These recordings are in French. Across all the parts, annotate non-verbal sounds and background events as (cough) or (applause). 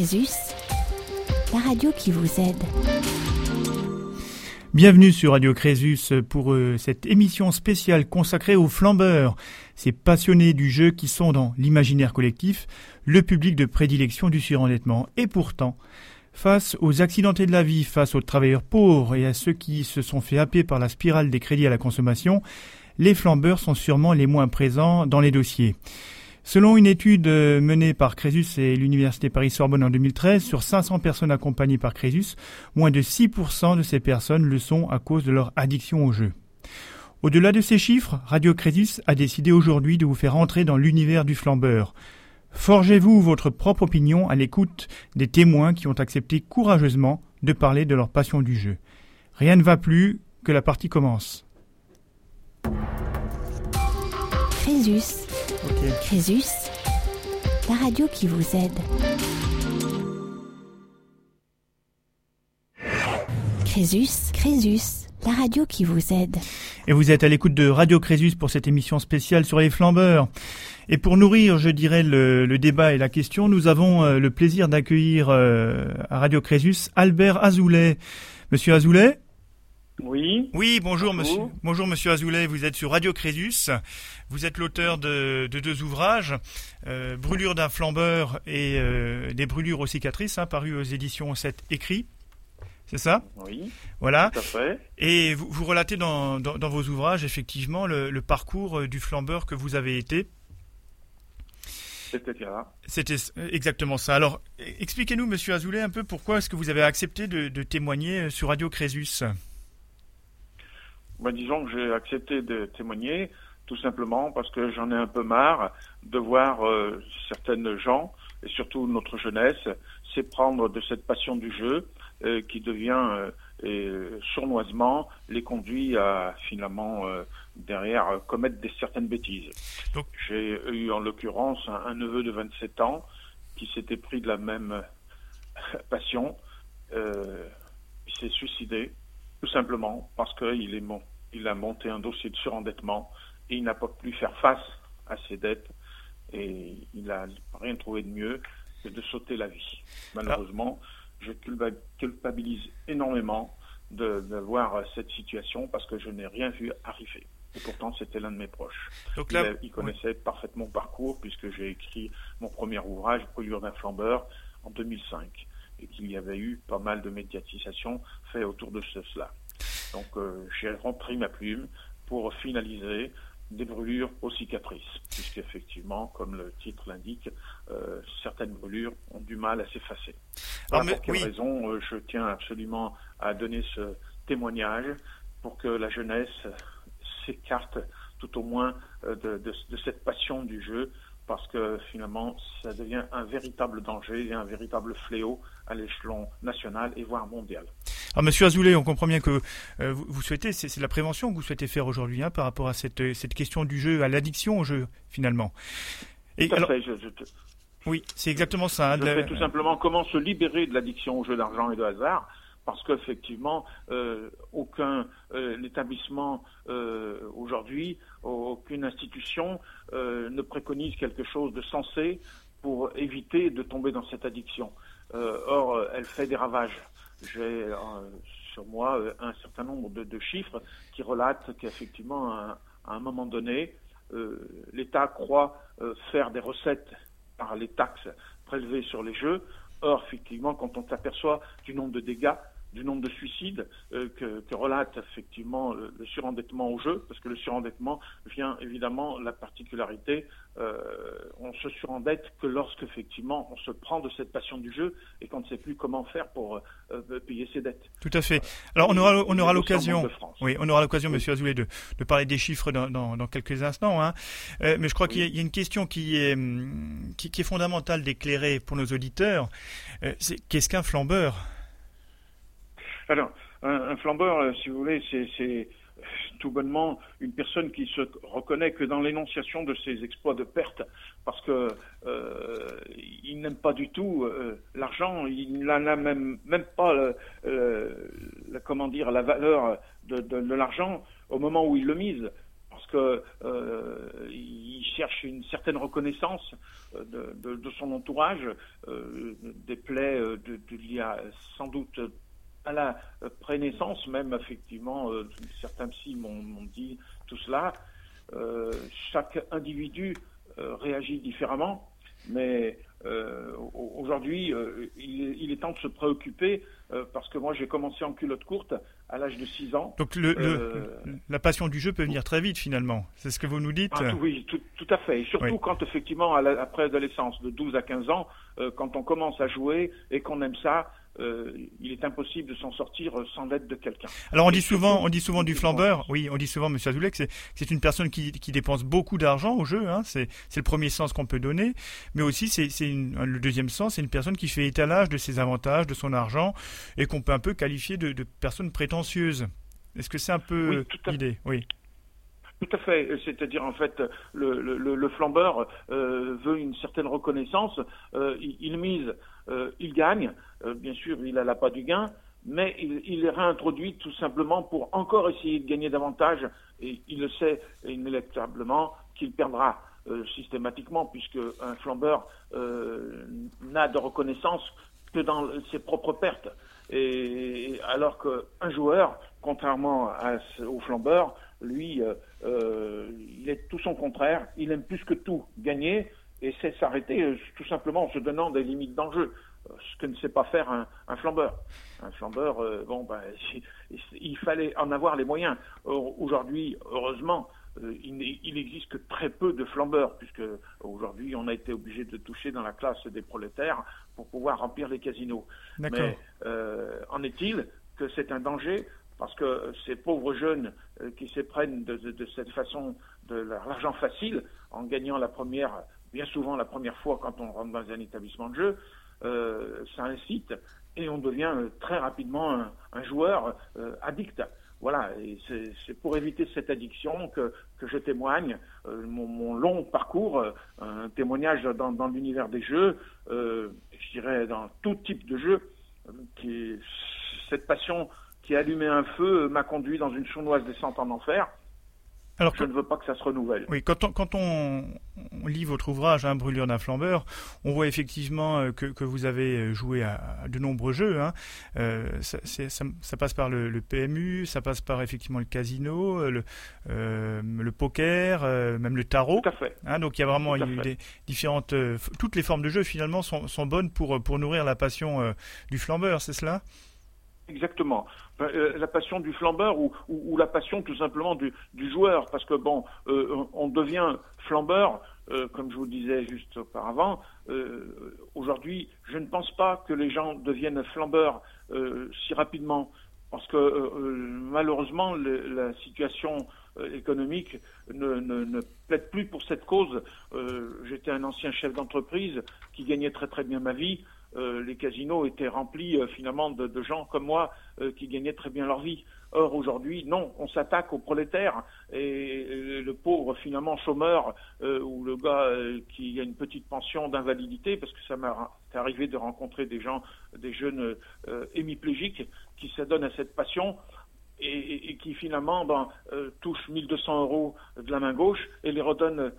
Crésus, la radio qui vous aide. Bienvenue sur Radio Crésus pour euh, cette émission spéciale consacrée aux flambeurs, ces passionnés du jeu qui sont dans l'imaginaire collectif, le public de prédilection du surendettement. Et pourtant, face aux accidentés de la vie, face aux travailleurs pauvres et à ceux qui se sont fait happer par la spirale des crédits à la consommation, les flambeurs sont sûrement les moins présents dans les dossiers. Selon une étude euh, menée par Crésus et l'Université Paris-Sorbonne en 2013, sur 500 personnes accompagnées par Crésus, moins de 6% de ces personnes le sont à cause de leur addiction au jeu. Au-delà de ces chiffres, Radio Crésus a décidé aujourd'hui de vous faire entrer dans l'univers du flambeur. Forgez-vous votre propre opinion à l'écoute des témoins qui ont accepté courageusement de parler de leur passion du jeu. Rien ne va plus, que la partie commence. Crésus. Crésus, la radio qui vous aide. Crésus, Crésus, la radio qui vous aide. Et vous êtes à l'écoute de Radio Crésus pour cette émission spéciale sur les flambeurs. Et pour nourrir, je dirais, le, débat et la question, nous avons euh, le plaisir d'accueillir euh, à Radio Crésus Albert Azoulay. Monsieur Azoulay oui. Oui, bonjour, monsieur. Bonjour monsieur Azoulay, vous êtes sur Radio Crésus. Vous êtes l'auteur de, deux ouvrages, euh, Brûlure d'un flambeur et euh, des brûlures aux cicatrices, hein, parus aux éditions 7 écrits. C'est ça? Oui. Voilà. Tout à fait. Et vous, vous relatez dans, vos ouvrages effectivement le, parcours euh, du flambeur que vous avez été. C'était ça. C'était exactement ça. Alors, expliquez-nous, Monsieur Azoulay, un peu pourquoi est-ce que vous avez accepté de témoigner sur Radio Crésus? Ben, disons que j'ai accepté de témoigner tout simplement parce que j'en ai un peu marre de voir euh, certaines gens, et surtout notre jeunesse, s'éprendre de cette passion du jeu euh, qui devient euh, sournoisement les conduit à finalement derrière commettre des certaines bêtises. J'ai eu en l'occurrence un, un, neveu de 27 ans qui s'était pris de la même passion. il s'est suicidé tout simplement parce qu'il est mon, il a monté un dossier de surendettement et il n'a pas pu faire face à ses dettes et il n'a rien trouvé de mieux que de sauter la vie. Malheureusement, je culpabilise énormément de, voir cette situation parce que je n'ai rien vu arriver. Et pourtant, c'était l'un de mes proches. Donc là, il, connaissait parfaitement mon parcours puisque j'ai écrit mon premier ouvrage, Brûlure d'un flambeur, en 2005 et qu'il y avait eu pas mal de médiatisation fait autour de cela. Donc euh, j'ai rempli ma plume pour finaliser des brûlures aux cicatrices, puisqu'effectivement, comme le titre l'indique, euh, certaines brûlures ont du mal à s'effacer. pour quelle raison euh, je tiens absolument à donner ce témoignage pour que la jeunesse s'écarte tout au moins de, cette passion du jeu, parce que finalement, ça devient un véritable danger et un véritable fléau à l'échelon national et voire mondial. Alors, Monsieur Azoulay, on comprend bien que euh, vous, souhaitez, c'est la prévention que vous souhaitez faire aujourd'hui hein, par rapport à cette, cette question du jeu, à l'addiction au jeu, finalement. Et alors, Oui, c'est exactement ça. Hein, je tout simplement comment se libérer de l'addiction au jeu d'argent et de hasard parce qu'effectivement, euh, aucun euh, établissement euh, aujourd'hui, aucune institution ne préconise quelque chose de sensé pour éviter de tomber dans cette addiction. Or, elle fait des ravages. J'ai sur moi un certain nombre de, chiffres qui relatent qu'effectivement, à, un moment donné, l'État croit faire des recettes par les taxes prélevées sur les jeux. Or, effectivement, quand on s'aperçoit du nombre de dégâts du nombre de suicides euh, que, relate effectivement le, surendettement au jeu, parce que le surendettement vient évidemment la particularité, euh, on se surendette que lorsque effectivement on se prend de cette passion du jeu et qu'on ne sait plus comment faire pour euh, payer ses dettes. Tout à fait. Alors on aura, on aura l'occasion, oui, on aura l'occasion, Monsieur Azoulay, de, de, parler des chiffres dans, dans, quelques instants. Hein. mais je crois qu'il y, a une question qui est, hum, qui, qui est fondamentale d'éclairer pour nos auditeurs. c'est qu'est-ce qu'un flambeur? Alors, un, flambeur, euh, si vous voulez, c'est tout bonnement une personne qui se reconnaît que dans l'énonciation de ses exploits de perte, parce que euh, il n'aime pas du tout euh, l'argent, il n'en a même même pas comment dire la valeur de, de l'argent au moment où il le mise que il cherche une certaine reconnaissance de, son entourage, des plaies de, il y a sans doute à la prénaissance même effectivement certains psy m'ont dit tout cela chaque individu réagit différemment mais euh, aujourd'hui, euh, il, est temps de se préoccuper euh, parce que moi j'ai commencé en culotte courte à l'âge de 6 ans. Donc la passion du jeu peut venir très vite finalement, c'est ce que vous nous dites ah, Oui, tout, à fait. Et surtout quand effectivement après l'adolescence de 12 à 15 ans, quand on commence à jouer et qu'on aime ça, euh, il est impossible de s'en sortir sans l'aide de quelqu'un. Alors on dit souvent, on dit souvent du flambeur. Oui, on dit souvent, Monsieur Azoulay, que c'est une personne qui, dépense beaucoup d'argent au jeu. Hein, c'est le premier sens qu'on peut donner, mais aussi c'est le deuxième sens, c'est une personne qui fait étalage de ses avantages, de son argent, et qu'on peut un peu qualifier de, de personne prétentieuse. Est-ce que c'est un peu l'idée? Oui. Tout à fait. C'est-à-dire, en fait, le, flambeur euh, veut une certaine reconnaissance. Euh, il, mise, euh, il gagne. bien sûr, il n'a pas du gain, mais il, est réintroduit tout simplement pour encore essayer de gagner davantage. Et il le sait inéluctablement qu'il perdra systématiquement, puisque un flambeur n'a de reconnaissance que dans ses propres pertes. Et alors qu'un joueur, contrairement au flambeur, lui, euh, euh, il est tout son contraire. Il aime plus que tout gagner et c'est s'arrêter euh, tout simplement en se donnant des limites d'enjeu, ce que ne sait pas faire un, flambeur. Un flambeur, bon, ben, (laughs) il fallait en avoir les moyens. Aujourd'hui, heureusement, il, il existe que très peu de flambeurs, puisque aujourd'hui on a été obligé de toucher dans la classe des prolétaires pour pouvoir remplir les casinos. Mais en est-il que c'est un danger parce que ces pauvres jeunes euh, qui s'éprennent de, de, cette façon de l'argent facile, en gagnant la première, bien souvent la première fois quand on rentre dans un établissement de jeu, euh, ça incite et on devient euh, très rapidement un, joueur addict. Voilà, et c'est pour éviter cette addiction que, que je témoigne mon, long parcours, un témoignage dans, l'univers des jeux, je dirais dans tout type de jeu, cette passion qui a allumé un feu m'a conduit dans une chaunoise descente en enfer. Alors, je ne veux pas que ça se renouvelle. Oui, quand on, quand on, lit votre ouvrage, hein, Brûlure d'un flambeur, on voit effectivement euh, que, que, vous avez joué à, de nombreux jeux. Hein. Euh, ça, ça, passe par le, PMU, ça passe par effectivement le casino, euh, le, euh, le poker, même le tarot. Tout à fait. Hein, donc il y a vraiment des différentes, toutes les formes de jeu finalement sont, sont bonnes pour pour nourrir la passion du flambeur, c'est cela? Exactement. Euh, la passion du flambeur ou, la passion tout simplement du, joueur, parce que bon, euh, on devient flambeur, euh, comme je vous disais juste auparavant. Aujourd'hui, je ne pense pas que les gens deviennent flambeurs si rapidement, parce que malheureusement, la situation économique ne, ne, ne, plaide plus pour cette cause. J'étais un ancien chef d'entreprise qui gagnait très très bien ma vie. Euh, les casinos étaient remplis euh, finalement de, gens comme moi euh, qui gagnaient très bien leur vie. Or aujourd'hui, non, on s'attaque aux prolétaires et, le pauvre finalement chômeur ou le gars qui a une petite pension d'invalidité, parce que ça m'est arrivé de rencontrer des gens, des jeunes hémiplégiques qui s'adonnent à cette passion. Et, qui finalement ben, touchent 1200 euros de la main gauche et les redonnent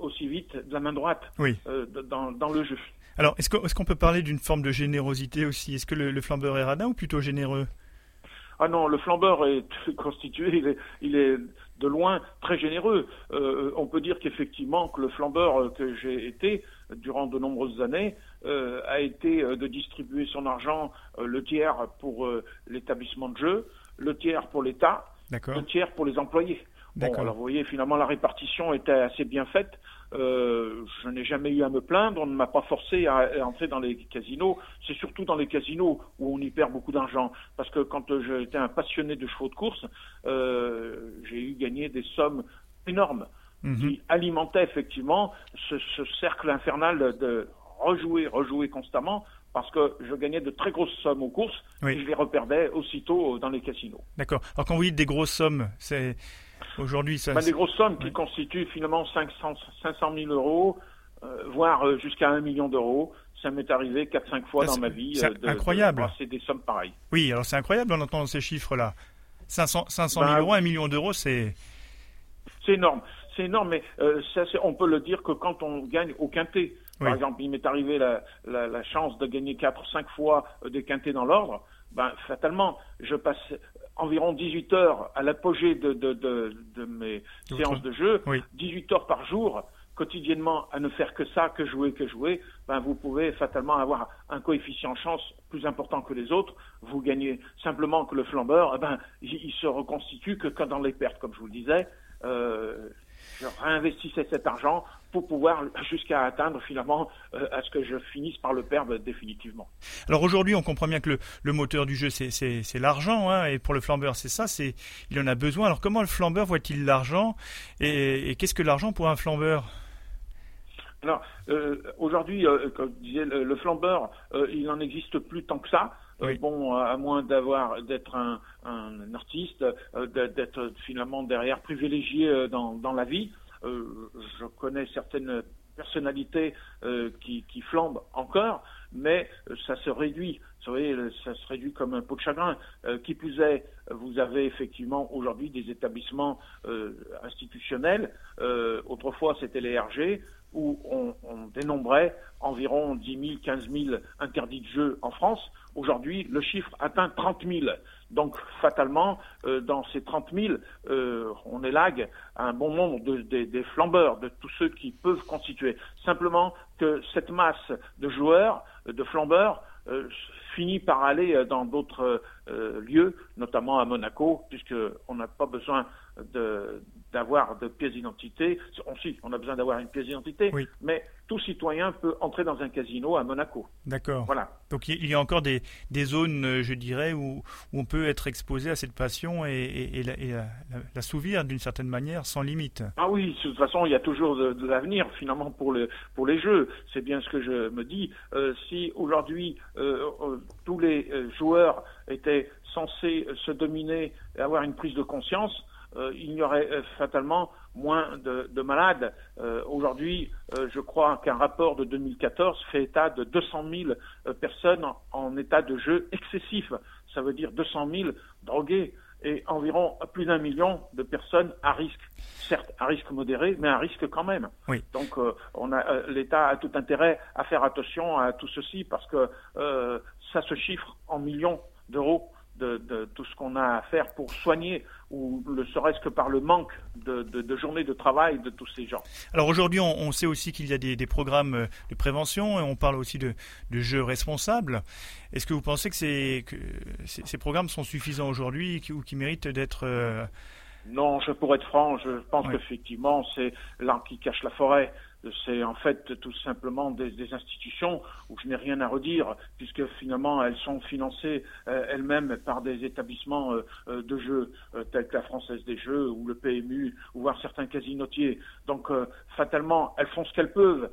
aussi vite de la main droite dans, dans le jeu. Alors, est-ce qu'on peut parler d'une forme de générosité aussi? Est-ce que le, flambeur est radin ou plutôt généreux? Ah non, le flambeur est (laughs) constitué, il est, de loin très généreux. Euh, on peut dire qu'effectivement que le flambeur que j'ai été durant de nombreuses années euh, a été de distribuer son argent euh, le tiers pour l'établissement de jeu, le tiers pour l'État, le tiers pour les employés. Bon, alors vous voyez, finalement, la répartition était assez bien faite. Euh, je n'ai jamais eu à me plaindre, on ne m'a pas forcé à, entrer dans les casinos. C'est surtout dans les casinos où on y perd beaucoup d'argent. Parce que quand j'étais un passionné de chevaux de course, euh, j'ai eu gagné des sommes énormes mhm. qui alimentaient effectivement ce, cercle infernal de rejouer, rejouer constamment parce que je gagnais de très grosses sommes aux courses et je les reperdais aussitôt dans les casinos. D'accord. Alors quand vous dites des grosses sommes, c'est Aujourd'hui, ça. Bah, des grosses sommes qui constituent finalement 500, 500 000 euros, euh, voire euh, jusqu'à 1 million d'euros. Ça m'est arrivé 4-5 fois dans ma vie. C'est euh, incroyable. C'est des sommes pareilles. Oui, alors c'est incroyable d'entendre ces chiffres-là. 500, 500 000 ben, euros, 1 million d'euros, c'est. c'est énorme. C'est énorme, mais ça, on peut le dire que quand on gagne au quintet. Par exemple, il m'est arrivé la, la, la, chance de gagner 4 cinq fois des quintets dans l'ordre. Ben, fatalement, je passe environ 18 heures à l'apogée de, de, de, de, mes séances de jeu, 18 heures par jour quotidiennement à ne faire que ça, que jouer, que jouer, ben vous pouvez fatalement avoir un coefficient chance plus important que les autres. Vous gagnez simplement que le flambeur, eh ben, il, se reconstitue que quand dans les pertes, comme je vous le disais. Euh, je réinvestissais cet argent pour pouvoir jusqu'à atteindre finalement euh, à ce que je finisse par le perdre définitivement. Alors aujourd'hui, on comprend bien que le, le moteur du jeu, c'est l'argent, hein, et pour le flambeur, c'est ça, c'est il en a besoin. Alors comment le flambeur voit-il l'argent, et, et qu'est-ce que l'argent pour un flambeur? Alors, euh, aujourd'hui, euh, comme disait le, flambeur, euh, il n'en existe plus tant que ça. Euh, bon, à moins d'avoir d'être un, un, artiste, d'être finalement derrière privilégié dans, dans la vie. Je connais certaines personnalités qui, qui flambent encore, mais ça se réduit. Vous savez, ça se réduit comme un pot de chagrin. qui plus est, vous avez effectivement aujourd'hui des établissements institutionnels. autrefois, c'était les RG où on, on, dénombrait environ 10 000, 15 000 interdits de jeu en France. Aujourd'hui, le chiffre atteint 30 000. Donc, fatalement, euh, dans ces 30 000, euh, on élague un bon nombre de, des flambeurs, de tous ceux qui peuvent constituer. Simplement que cette masse de joueurs, de flambeurs, euh, finit par aller dans d'autres lieux, notamment à Monaco, puisqu'on n'a pas besoin d'avoir de pièces d'identité. On, si, on a besoin d'avoir une pièce d'identité, mais tout citoyen peut entrer dans un casino à Monaco. D'accord. Voilà. Donc il y a encore des, des zones, euh, je dirais, où, où, on peut être exposé à cette passion et, et, et, la, la, d'une certaine manière sans limite. Ah oui, de toute façon, il y a toujours de, l'avenir finalement pour, le, pour les jeux. C'est bien ce que je me dis. Euh, si aujourd'hui euh, tous les joueurs étaient censés se dominer et avoir une prise de conscience, euh, il y aurait euh, fatalement moins de, de malades. Euh, aujourd'hui, je crois qu'un rapport de 2014 fait état de 200 000 personnes en, état de jeu excessif. Ça veut dire 200 000 drogués et environ plus d'un million de personnes à risque. Certes, à risque modéré, mais à risque quand même. Oui. Donc, on a l'État a tout intérêt à faire attention à tout ceci parce que ça se chiffre en millions d'euros de, tout ce qu'on a à faire pour soigner, ou ne serait-ce que par le manque de, journées de travail de tous ces gens. Alors aujourd'hui, on, sait aussi qu'il y a des, programmes de prévention et on parle aussi de, jeux responsables. Est-ce que vous pensez que, ces programmes sont suffisants aujourd'hui ou qui méritent d'être... Euh, non, je pourrais être franc, je pense qu'effectivement, c'est l'arbre qui cache la forêt c'est en fait tout simplement des, institutions où je n'ai rien à redire, puisque finalement elles sont financées euh, elles-mêmes par des établissements euh, euh, de jeux tels que la Française des Jeux ou le PMU, ou voire certains casinotiers. Donc fatalement, elles font ce qu'elles peuvent.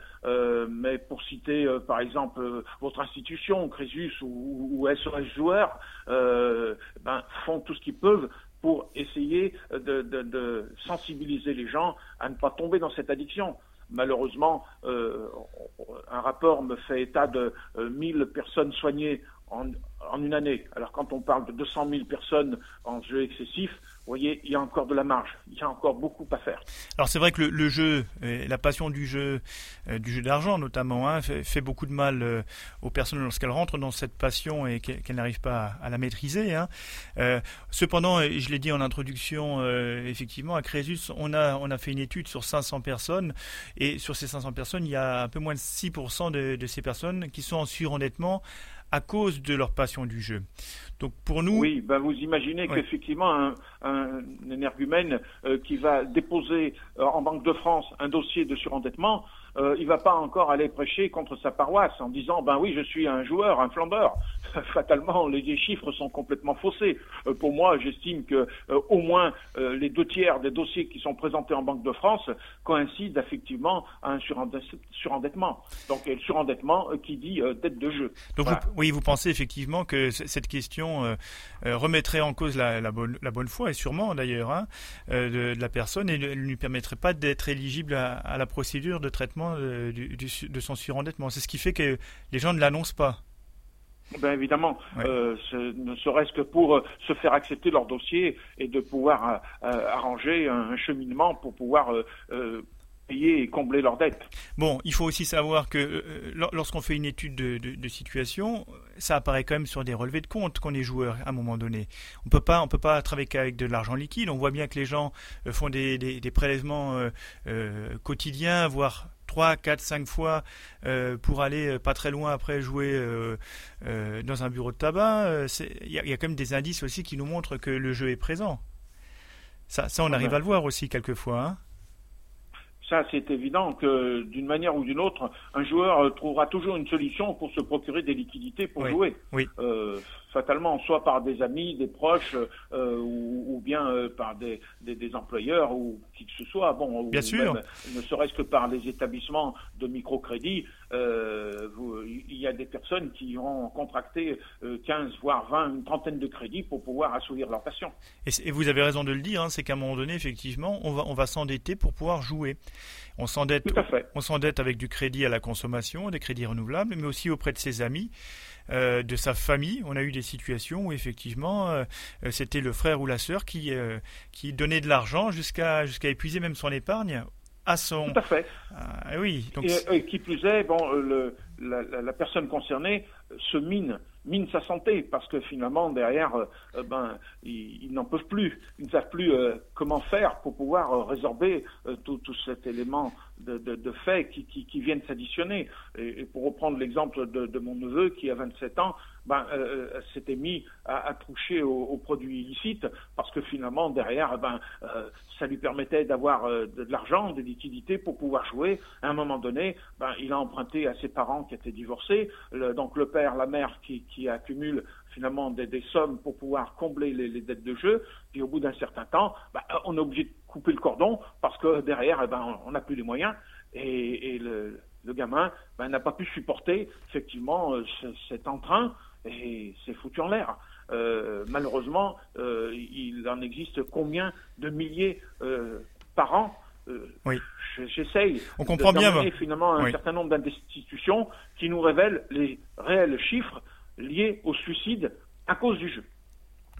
mais pour citer par exemple votre institution, Crésus ou, ou SOS Joueurs, ben, font tout ce qu'ils peuvent pour essayer de, de, sensibiliser les gens à ne pas tomber dans cette addiction. Malheureusement, euh, un rapport me fait état de 1000 euh, personnes soignées en, en, une année. Alors quand on parle de 200 000 personnes en jeu excessif, vous voyez, il y a encore de la marge, il y a encore beaucoup à faire. Alors c'est vrai que le, jeu, la passion du jeu, euh, du jeu d'argent notamment, hein, fait, beaucoup de mal euh, aux personnes lorsqu'elles rentrent dans cette passion et qu'elles n'arrivent pas à, la maîtriser. Hein. Euh, cependant, je l'ai dit en introduction, effectivement, à Crésus, on a, on a fait une étude sur 500 personnes et sur ces 500 personnes, il y a un peu moins de 6% de, de ces personnes qui sont en surendettement à cause de leur passion du jeu. Donc pour nous. Oui, ben vous imaginez qu'effectivement un, un, énergumène euh, qui va déposer euh, en Banque de France un dossier de surendettement, euh, il va pas encore aller prêcher contre sa paroisse en disant ben oui je suis un joueur, un flambeur. (laughs) Fatalement les chiffres sont complètement faussés. Euh, pour moi j'estime que euh, au moins euh, les deux tiers des dossiers qui sont présentés en Banque de France coïncident effectivement à un surendettement. Donc le surendettement qui dit dette de jeu. Donc oui vous pensez effectivement que cette question remettrait en cause la, la, bonne, la, bonne, foi et sûrement d'ailleurs hein, de, de, la personne et ne lui permettrait pas d'être éligible à, à la procédure de traitement de, son surendettement. C'est ce qui fait que les gens ne l'annoncent pas. Ben évidemment, ne serait-ce que pour se faire accepter leur dossier et de pouvoir arranger un, cheminement pour pouvoir payer et combler leurs dettes. Bon, il faut aussi savoir que euh, lorsqu'on fait une étude de, situation, ça apparaît quand même sur des relevés de compte qu'on est joueur à un moment donné. On peut pas, on peut pas travailler qu'avec de l'argent liquide. On voit bien que les gens euh, font des, prélèvements euh, quotidiens, voire 3, 4, 5 fois pour aller pas très loin après jouer dans un bureau de tabac. Il y, a quand même des indices aussi qui nous montrent que le jeu est présent. Ça, ça on arrive à le voir aussi quelquefois. Hein ça, c'est évident que d'une manière ou d'une autre, un joueur euh, trouvera toujours une solution pour se procurer des liquidités pour jouer. Oui. Euh, fatalement, soit par des amis, des proches, euh, ou, bien euh, par des, des, employeurs ou qui que ce soit. Bon, bien sûr. ne serait-ce que par les établissements de microcrédit, euh, il y a des personnes qui ont contracté 15, voire 20, une trentaine de crédits pour pouvoir assouvir leur passion. Et, vous avez raison de le dire, hein, c'est qu'à un moment donné, effectivement, on va, on va s'endetter pour pouvoir jouer. On s'endette, on s'endette avec du crédit à la consommation, des crédits renouvelables, mais aussi auprès de ses amis. Euh, de sa famille. On a eu des situations où effectivement euh, c'était le frère ou la sœur qui, euh, qui donnait de l'argent jusqu'à jusqu'à épuiser même son épargne à son. Tout à fait. Ah, oui. Donc... Et, qui plus est, bon, le, la, la, personne concernée se mine mine sa santé parce que finalement derrière ben ils, n'en peuvent plus ils ne savent plus comment faire pour pouvoir résorber tout, cet élément de, de, de faits qui, qui, viennent s'additionner. Et, pour reprendre l'exemple de, de, mon neveu qui a 27 ans, ben, euh, euh, s'était mis à, à toucher aux, produits illicites parce que finalement derrière, ben, euh, ça lui permettait d'avoir de, l'argent, de liquidités pour pouvoir jouer. À un moment donné, ben, il a emprunté à ses parents qui étaient divorcés, donc le père, la mère qui, qui accumule finalement des, sommes pour pouvoir combler les, dettes de jeu. Puis au bout d'un certain temps, ben, on est obligé de couper le cordon parce que derrière, eh ben, on n'a plus les moyens et, le, gamin ben, n'a pas pu supporter effectivement cet entrain et c'est foutu en l'air. Euh, malheureusement, euh, il en existe combien de milliers euh, par an oui. J'essaye. On comprend bien. finalement un certain nombre d'institutions qui nous révèlent les réels chiffres liés au suicide à cause du jeu.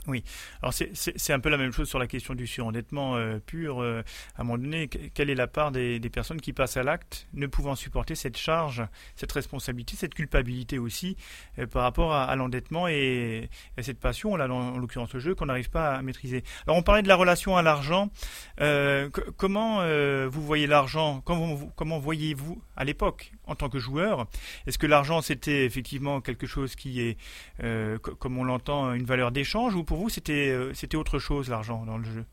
Oui, alors c'est un peu la même chose sur la question du surendettement euh, pur. Euh, à un moment donné, quelle est la part des, des personnes qui passent à l'acte ne pouvant supporter cette charge, cette responsabilité, cette culpabilité aussi euh, par rapport à, à l'endettement et à cette passion, là, en, l'occurrence le jeu, qu'on n'arrive pas à maîtriser. Alors on parlait de la relation à l'argent. comment vous voyez l'argent? Comment, comment voyez-vous à l'époque en tant que joueur Est-ce que l'argent c'était effectivement quelque chose qui est, comme on l'entend, une valeur d'échange ou pour vous, c'était euh, c'était autre chose l'argent dans le jeu?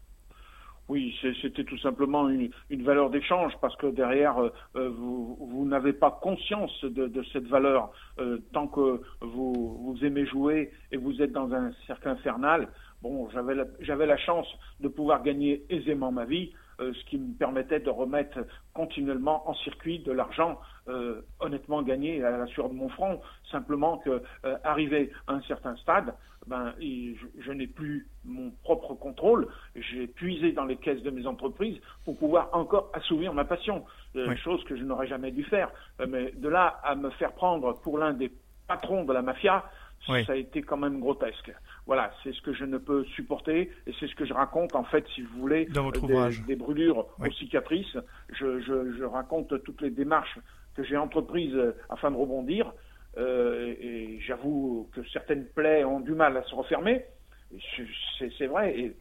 Oui, c'était tout simplement une, valeur d'échange parce que derrière, euh, euh, vous, vous n'avez pas conscience de, cette valeur tant que vous, vous aimez jouer et vous êtes dans un cercle infernal. Bon, j'avais la, la chance de pouvoir gagner aisément ma vie, ce qui me permettait de remettre continuellement en circuit de l'argent honnêtement gagné à la sueur de mon front. Simplement que arrivé à un certain stade, ben, je, n'ai plus mon propre contrôle. J'ai puisé dans les caisses de mes entreprises pour pouvoir encore assouvir ma passion, euh, chose que je n'aurais jamais dû faire. Euh, mais de là à me faire prendre pour l'un des patrons de la mafia, ça a été quand même grotesque. Voilà, c'est ce que je ne peux supporter et c'est ce que je raconte en fait, si vous voulez, dans votre des, des, brûlures aux cicatrices. Je, je, je raconte toutes les démarches que j'ai entreprises afin de rebondir. Euh, et j'avoue que certaines plaies ont du mal à se refermer, c'est vrai. Et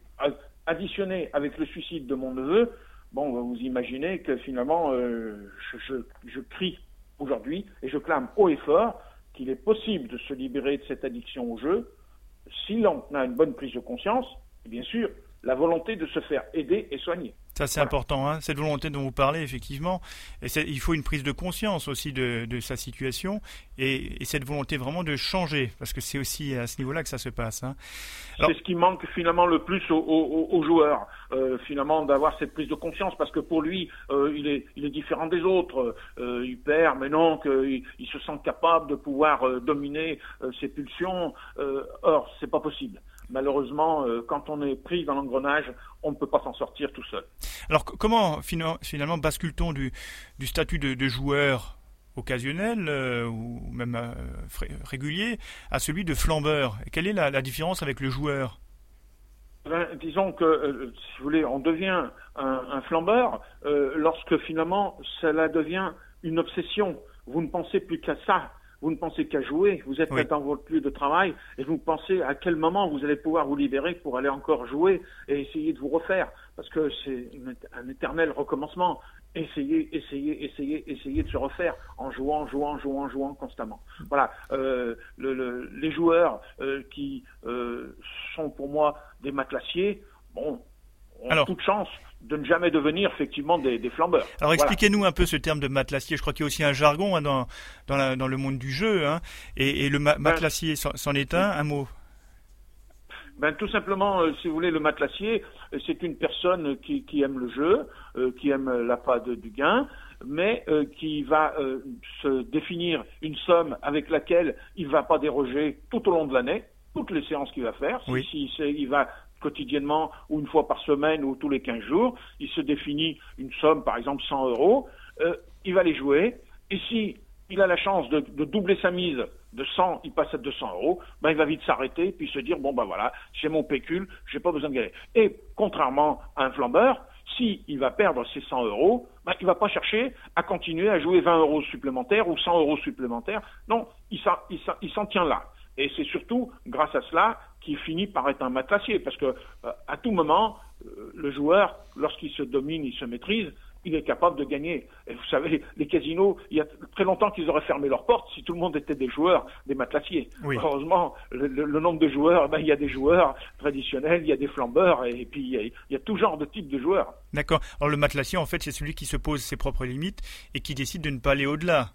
additionné avec le suicide de mon neveu, bon, vous imaginez que finalement, euh, je, je, crie aujourd'hui et je clame haut et fort qu'il est possible de se libérer de cette addiction au jeu si l'on a une bonne prise de conscience, et bien sûr, la volonté de se faire aider et soigner. Ça, c'est important, hein, cette volonté dont vous parlez, effectivement. Et il faut une prise de conscience aussi de, de sa situation et, et, cette volonté vraiment de changer, parce que c'est aussi à ce niveau-là que ça se passe. Hein. C'est ce qui manque finalement le plus aux, aux, aux joueurs, euh, finalement, d'avoir cette prise de conscience, parce que pour lui, euh, il, est, il est différent des autres. Euh, il perd, mais non, qu'il il se sent capable de pouvoir dominer ses pulsions. or, c'est pas possible malheureusement, euh, quand on est pris dans l'engrenage, on ne peut pas s'en sortir tout seul. Alors comment finalement bascule-t-on du, statut de, joueur occasionnel ou même régulier à celui de flambeur? quelle est la, différence avec le joueur? Ben, disons que, si vous voulez, on devient un, flambeur lorsque finalement cela devient une obsession. Vous ne pensez plus qu'à ça vous ne pensez qu'à jouer, vous êtes dans votre lieu de travail. Et vous pensez à quel moment vous allez pouvoir vous libérer pour aller encore jouer et essayer de vous refaire, parce que c'est un éternel recommencement. Essayez, essayez, essayez, essayez de se refaire en jouant, jouant, jouant, jouant constamment. Voilà, euh, les joueurs euh, qui euh, sont pour moi des matelassiers, bon, ont toute chance de ne jamais devenir effectivement des, flambeurs. Alors expliquez-nous un peu ce terme de matelassier. Je crois qu'il y a aussi un jargon hein, dans, dans, le monde du jeu. Hein. Et, le ben, matelassier, c'en est un, un mot? Ben, tout simplement, euh, si vous voulez, le matelassier, euh, c'est une personne qui, aime le jeu, euh, qui aime la pâte du gain, mais qui va se définir une somme avec laquelle il ne va pas déroger tout au long de l'année, toutes les séances qu'il va faire. Si, il va quotidiennement ou une fois par semaine ou tous les 15 jours. Il se définit une somme, par exemple 100 euros. Euh, il va les jouer. Et si il a la chance de, doubler sa mise de 100, il passe à 200 euros, ben il va vite s'arrêter puis se dire bon ben voilà, j'ai mon pécule, j'ai pas besoin de gagner. Et contrairement à un flambeur, si il va perdre ses 100 euros, ben, il va pas chercher à continuer à jouer 20 euros supplémentaires ou 100 euros supplémentaires. Non, il s'en tient là. Et c'est surtout grâce à cela qu'il finit par être un matelassier, parce que euh, à tout moment, euh, le joueur, lorsqu'il se domine, il se maîtrise, il est capable de gagner. Et vous savez, les casinos, il y a très longtemps qu'ils auraient fermé leurs portes si tout le monde était des joueurs, des matelassiers. Heureusement, le, nombre de joueurs, ben, il y a des joueurs traditionnels, il y a des flambeurs, et, puis il y, a, tout genre de types de joueurs. D'accord. Alors le matelassier, en fait, c'est celui qui se pose ses propres limites et qui décide de ne pas aller au-delà.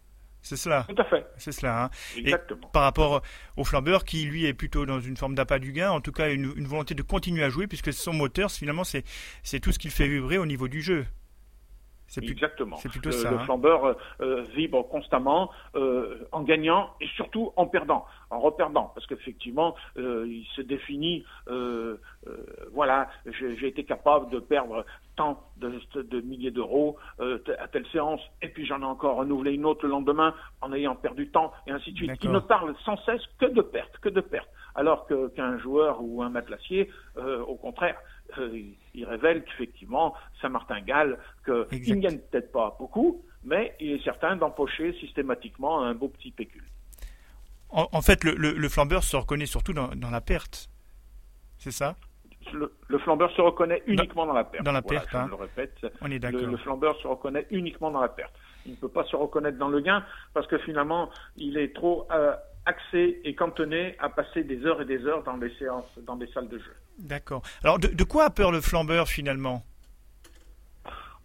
C'est cela. Tout à fait. C'est cela. Hein. Exactement. par rapport au flambeur qui, lui, est plutôt dans une forme d'appât du gain, en tout cas une, une, volonté de continuer à jouer, puisque son moteur, finalement, c'est tout ce qu'il fait vibrer au niveau du jeu. Exactement. C'est plutôt ça. Le hein. flambeur euh, euh, vibre constamment euh, en gagnant et surtout en perdant, en reperdant, parce qu'effectivement, il se définit. voilà, j'ai été capable de perdre tant de, milliers d'euros à telle séance, et puis j'en ai encore renouvelé une autre le lendemain en ayant perdu tant, et ainsi de suite. Il ne parle sans cesse que de pertes, que de pertes, alors qu'un joueur ou un matelassier, au contraire, euh, il révèle qu'effectivement, Saint-Martin-Galles, qu'il ne gagne peut-être pas beaucoup, mais il est certain d'empocher systématiquement un beau petit pécule. En, fait, le, flambeur se reconnaît surtout dans, la perte, c'est ça? Le, flambeur se reconnaît uniquement dans, la perte. Dans la perte, hein. je le répète. On est d'accord. Le, flambeur se reconnaît uniquement dans la perte. Il ne peut pas se reconnaître dans le gain parce que finalement, il est trop euh, axé et cantonné à passer des heures et des heures dans des séances, dans des salles de jeu. D'accord. Alors, de, quoi a peur le flambeur finalement?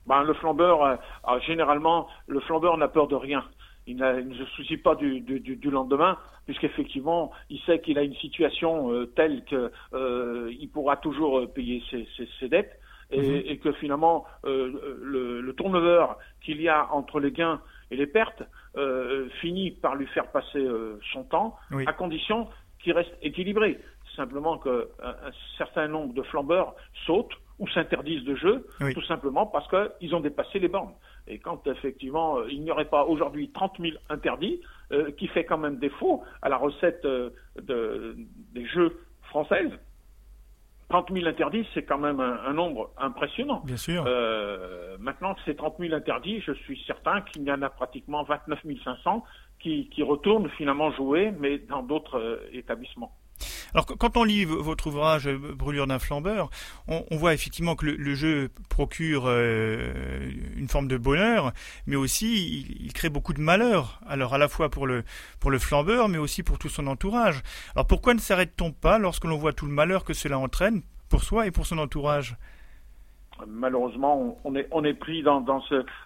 Ben, Le flambeur, euh, généralement, le flambeur n'a peur de rien. Il, ne se soucie pas du, du, lendemain, puisqu'effectivement, il sait qu'il a une situation euh, telle qu'il euh, pourra toujours payer ses, dettes. Mhm. Et, que finalement le, le tourneveur qu'il y a entre les gains et les pertes finit par lui faire passer son temps, à condition qu'il reste équilibré. Simplement qu'un certain nombre de flambeurs sautent ou s'interdisent de jeu, tout simplement parce qu'ils ont dépassé les bornes. Et quand effectivement euh, il n'y aurait pas aujourd'hui 30 000 interdits, euh, qui fait quand même défaut à la recette euh, des jeux françaises, 30 000 interdits, c'est quand même un, nombre impressionnant. Bien sûr. maintenant que ces 30 000 interdits, je suis certain qu'il y en a pratiquement 29 500 qui, qui retournent finalement jouer, mais dans d'autres établissements. Alors quand on lit votre ouvrage euh, Brûlure d'un flambeur, on, voit effectivement que le, jeu procure euh, une forme de bonheur, mais aussi il, crée beaucoup de malheur. Alors à la fois pour le pour le flambeur, mais aussi pour tout son entourage. Alors pourquoi ne s'arrête-t-on pas lorsque l'on voit tout le malheur que cela entraîne pour soi et pour son entourage? Malheureusement, on est, pris dans,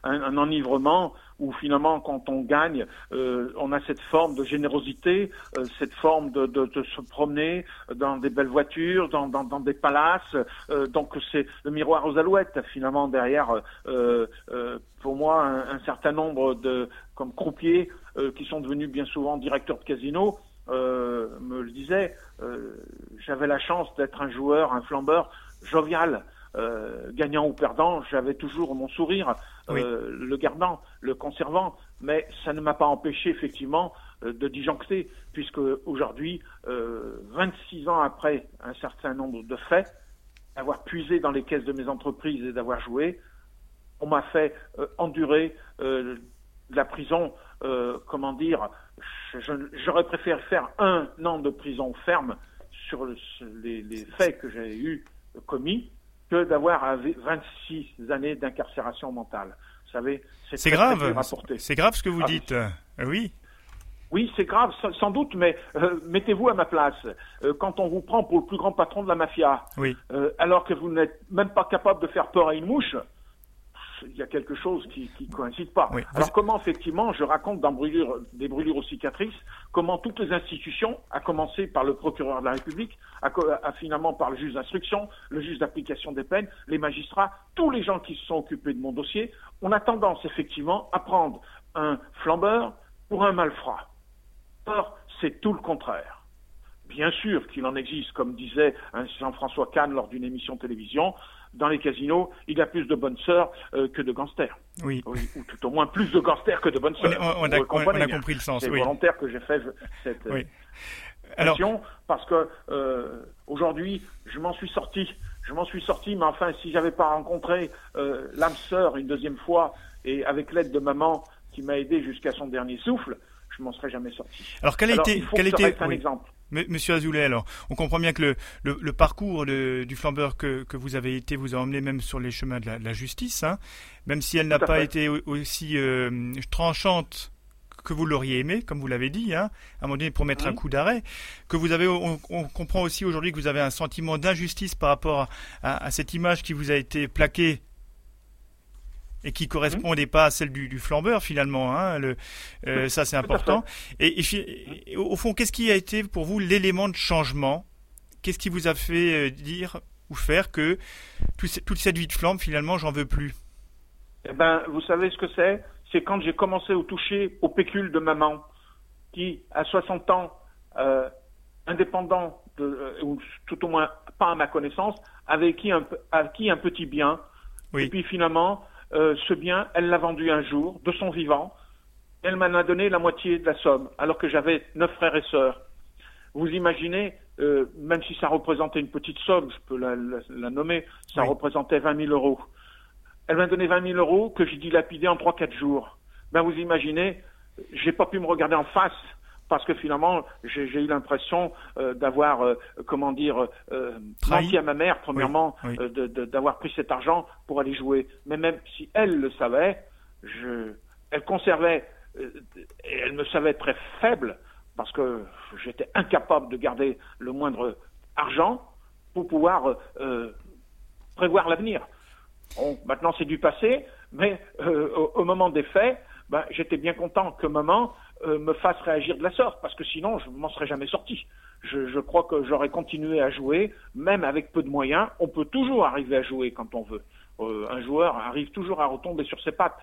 un, enivrement où finalement, quand on gagne, euh, on a cette forme de générosité, euh, cette forme de, se promener dans des belles voitures, dans, des palaces. Euh, donc c'est le miroir aux alouettes, finalement, derrière, pour moi, un, un, certain nombre de comme croupiers qui sont devenus bien souvent directeurs de casino. me le disaient, j'avais la chance d'être un joueur, un flambeur jovial, euh, gagnant ou perdant, j'avais toujours mon sourire, euh, le gardant, le conservant. mais ça ne m'a pas empêché effectivement euh, de disjoncter, puisque aujourd'hui, 26 ans après un certain nombre de faits, d'avoir puisé dans les caisses de mes entreprises et d'avoir joué, on m'a fait endurer la prison, comment dire, j'aurais préféré faire un an de prison ferme sur les, faits que j'ai eu commis que d'avoir 26 années d'incarcération mentale. Vous savez, c'est grave. C'est grave ce que vous ah dites. Euh, oui. Oui, c'est grave, sans doute, mais euh, mettez-vous à ma place. Euh, quand on vous prend pour le plus grand patron de la mafia, oui. alors que vous n'êtes même pas capable de faire peur à une mouche, il y a quelque chose qui ne coïncide pas. Alors comment effectivement, je raconte dans brûlure, des brûlures aux cicatrices, comment toutes les institutions, à commencer par le procureur de la République, à, finalement par le juge d'instruction, le juge d'application des peines, les magistrats, tous les gens qui se sont occupés de mon dossier, on a tendance effectivement à prendre un flambeur pour un malfrat. Or, c'est tout le contraire. Bien sûr qu'il en existe, comme disait Jean-François Kahn lors d'une émission télévision, dans les casinos, il y a plus de bonnes sœurs euh, que de gangsters. Oui. Ou tout au moins plus de gangsters que de bonnes sœurs. On, a, compris le sens. C'est volontaire que j'ai fait cette oui. Alors... parce que euh, aujourd'hui, je m'en suis sorti. Je m'en suis sorti, mais enfin, si j'avais pas rencontré euh, l'âme sœur une deuxième fois et avec l'aide de maman qui m'a aidé jusqu'à son dernier souffle, je m'en serais jamais sorti. Alors, quel était, quel était, un exemple. Monsieur Azoulay, alors, on comprend bien que le, parcours du flambeur que, vous avez été vous a emmené même sur les chemins de la, justice, hein, même si elle n'a pas été aussi euh, tranchante que vous l'auriez aimé, comme vous l'avez dit, hein, à un moment donné pour mettre un coup d'arrêt, que vous avez, on, comprend aussi aujourd'hui que vous avez un sentiment d'injustice par rapport à, cette image qui vous a été plaquée et qui correspondait pas à celle du, flambeur finalement. Hein, le, euh, ça c'est important. Et, au fond, qu'est-ce qui a été pour vous l'élément de changement? Qu'est-ce qui vous a fait euh, dire ou faire que toute cette vie de flambe finalement j'en veux plus? Eh ben, vous savez ce que c'est? C'est quand j'ai commencé au toucher au pécule de maman, qui à 60 ans, euh, indépendant de, ou tout au moins pas à ma connaissance, avait acquis un, acquis un petit bien. Et puis finalement, euh, ce bien, elle l'a vendu un jour, de son vivant. Elle m'en a donné la moitié de la somme, alors que j'avais neuf frères et sœurs. Vous imaginez, euh, même si ça représentait une petite somme, je peux la, nommer, ça représentait 20 000 euros. Elle m'a donné 20 000 euros que j'ai dilapidé en 3-4 jours. Ben vous imaginez, j'ai pas pu me regarder en face parce que finalement, j'ai eu l'impression euh, d'avoir, euh, comment dire, euh, menti à ma mère, premièrement, d'avoir pris cet argent pour aller jouer. Mais même si elle le savait, je, elle conservait, et elle me savait très faible, parce que j'étais incapable de garder le moindre argent pour pouvoir prévoir l'avenir. Bon, maintenant c'est du passé, mais au, au, moment des faits, ben, j'étais bien content que maman euh, me fasse réagir de la sorte, parce que sinon je m'en serais jamais sorti. Je, crois que j'aurais continué à jouer, même avec peu de moyens. On peut toujours arriver à jouer quand on veut. Euh, un joueur arrive toujours à retomber sur ses pattes,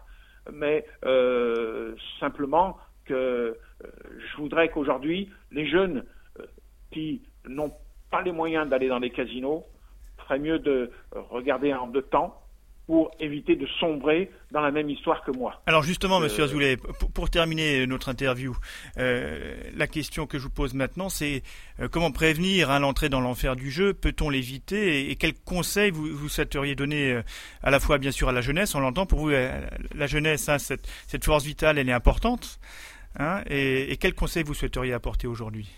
mais euh, simplement que je voudrais qu'aujourd'hui les jeunes qui n'ont pas les moyens d'aller dans les casinos feraient mieux de regarder en deux temps pour éviter de sombrer dans la même histoire que moi. Alors justement, Monsieur euh, Azoulay, pour, terminer notre interview, euh, la question que je vous pose maintenant, c'est euh, comment prévenir à l'entrée dans l'enfer du jeu? Peut-on l'éviter? Et, quels conseils vous, vous souhaiteriez donner à la fois, bien sûr, à la jeunesse On l'entend, pour vous, la jeunesse, hein, cette, cette, force vitale, elle est importante. Hein, et, et quels conseils vous souhaiteriez apporter aujourd'hui?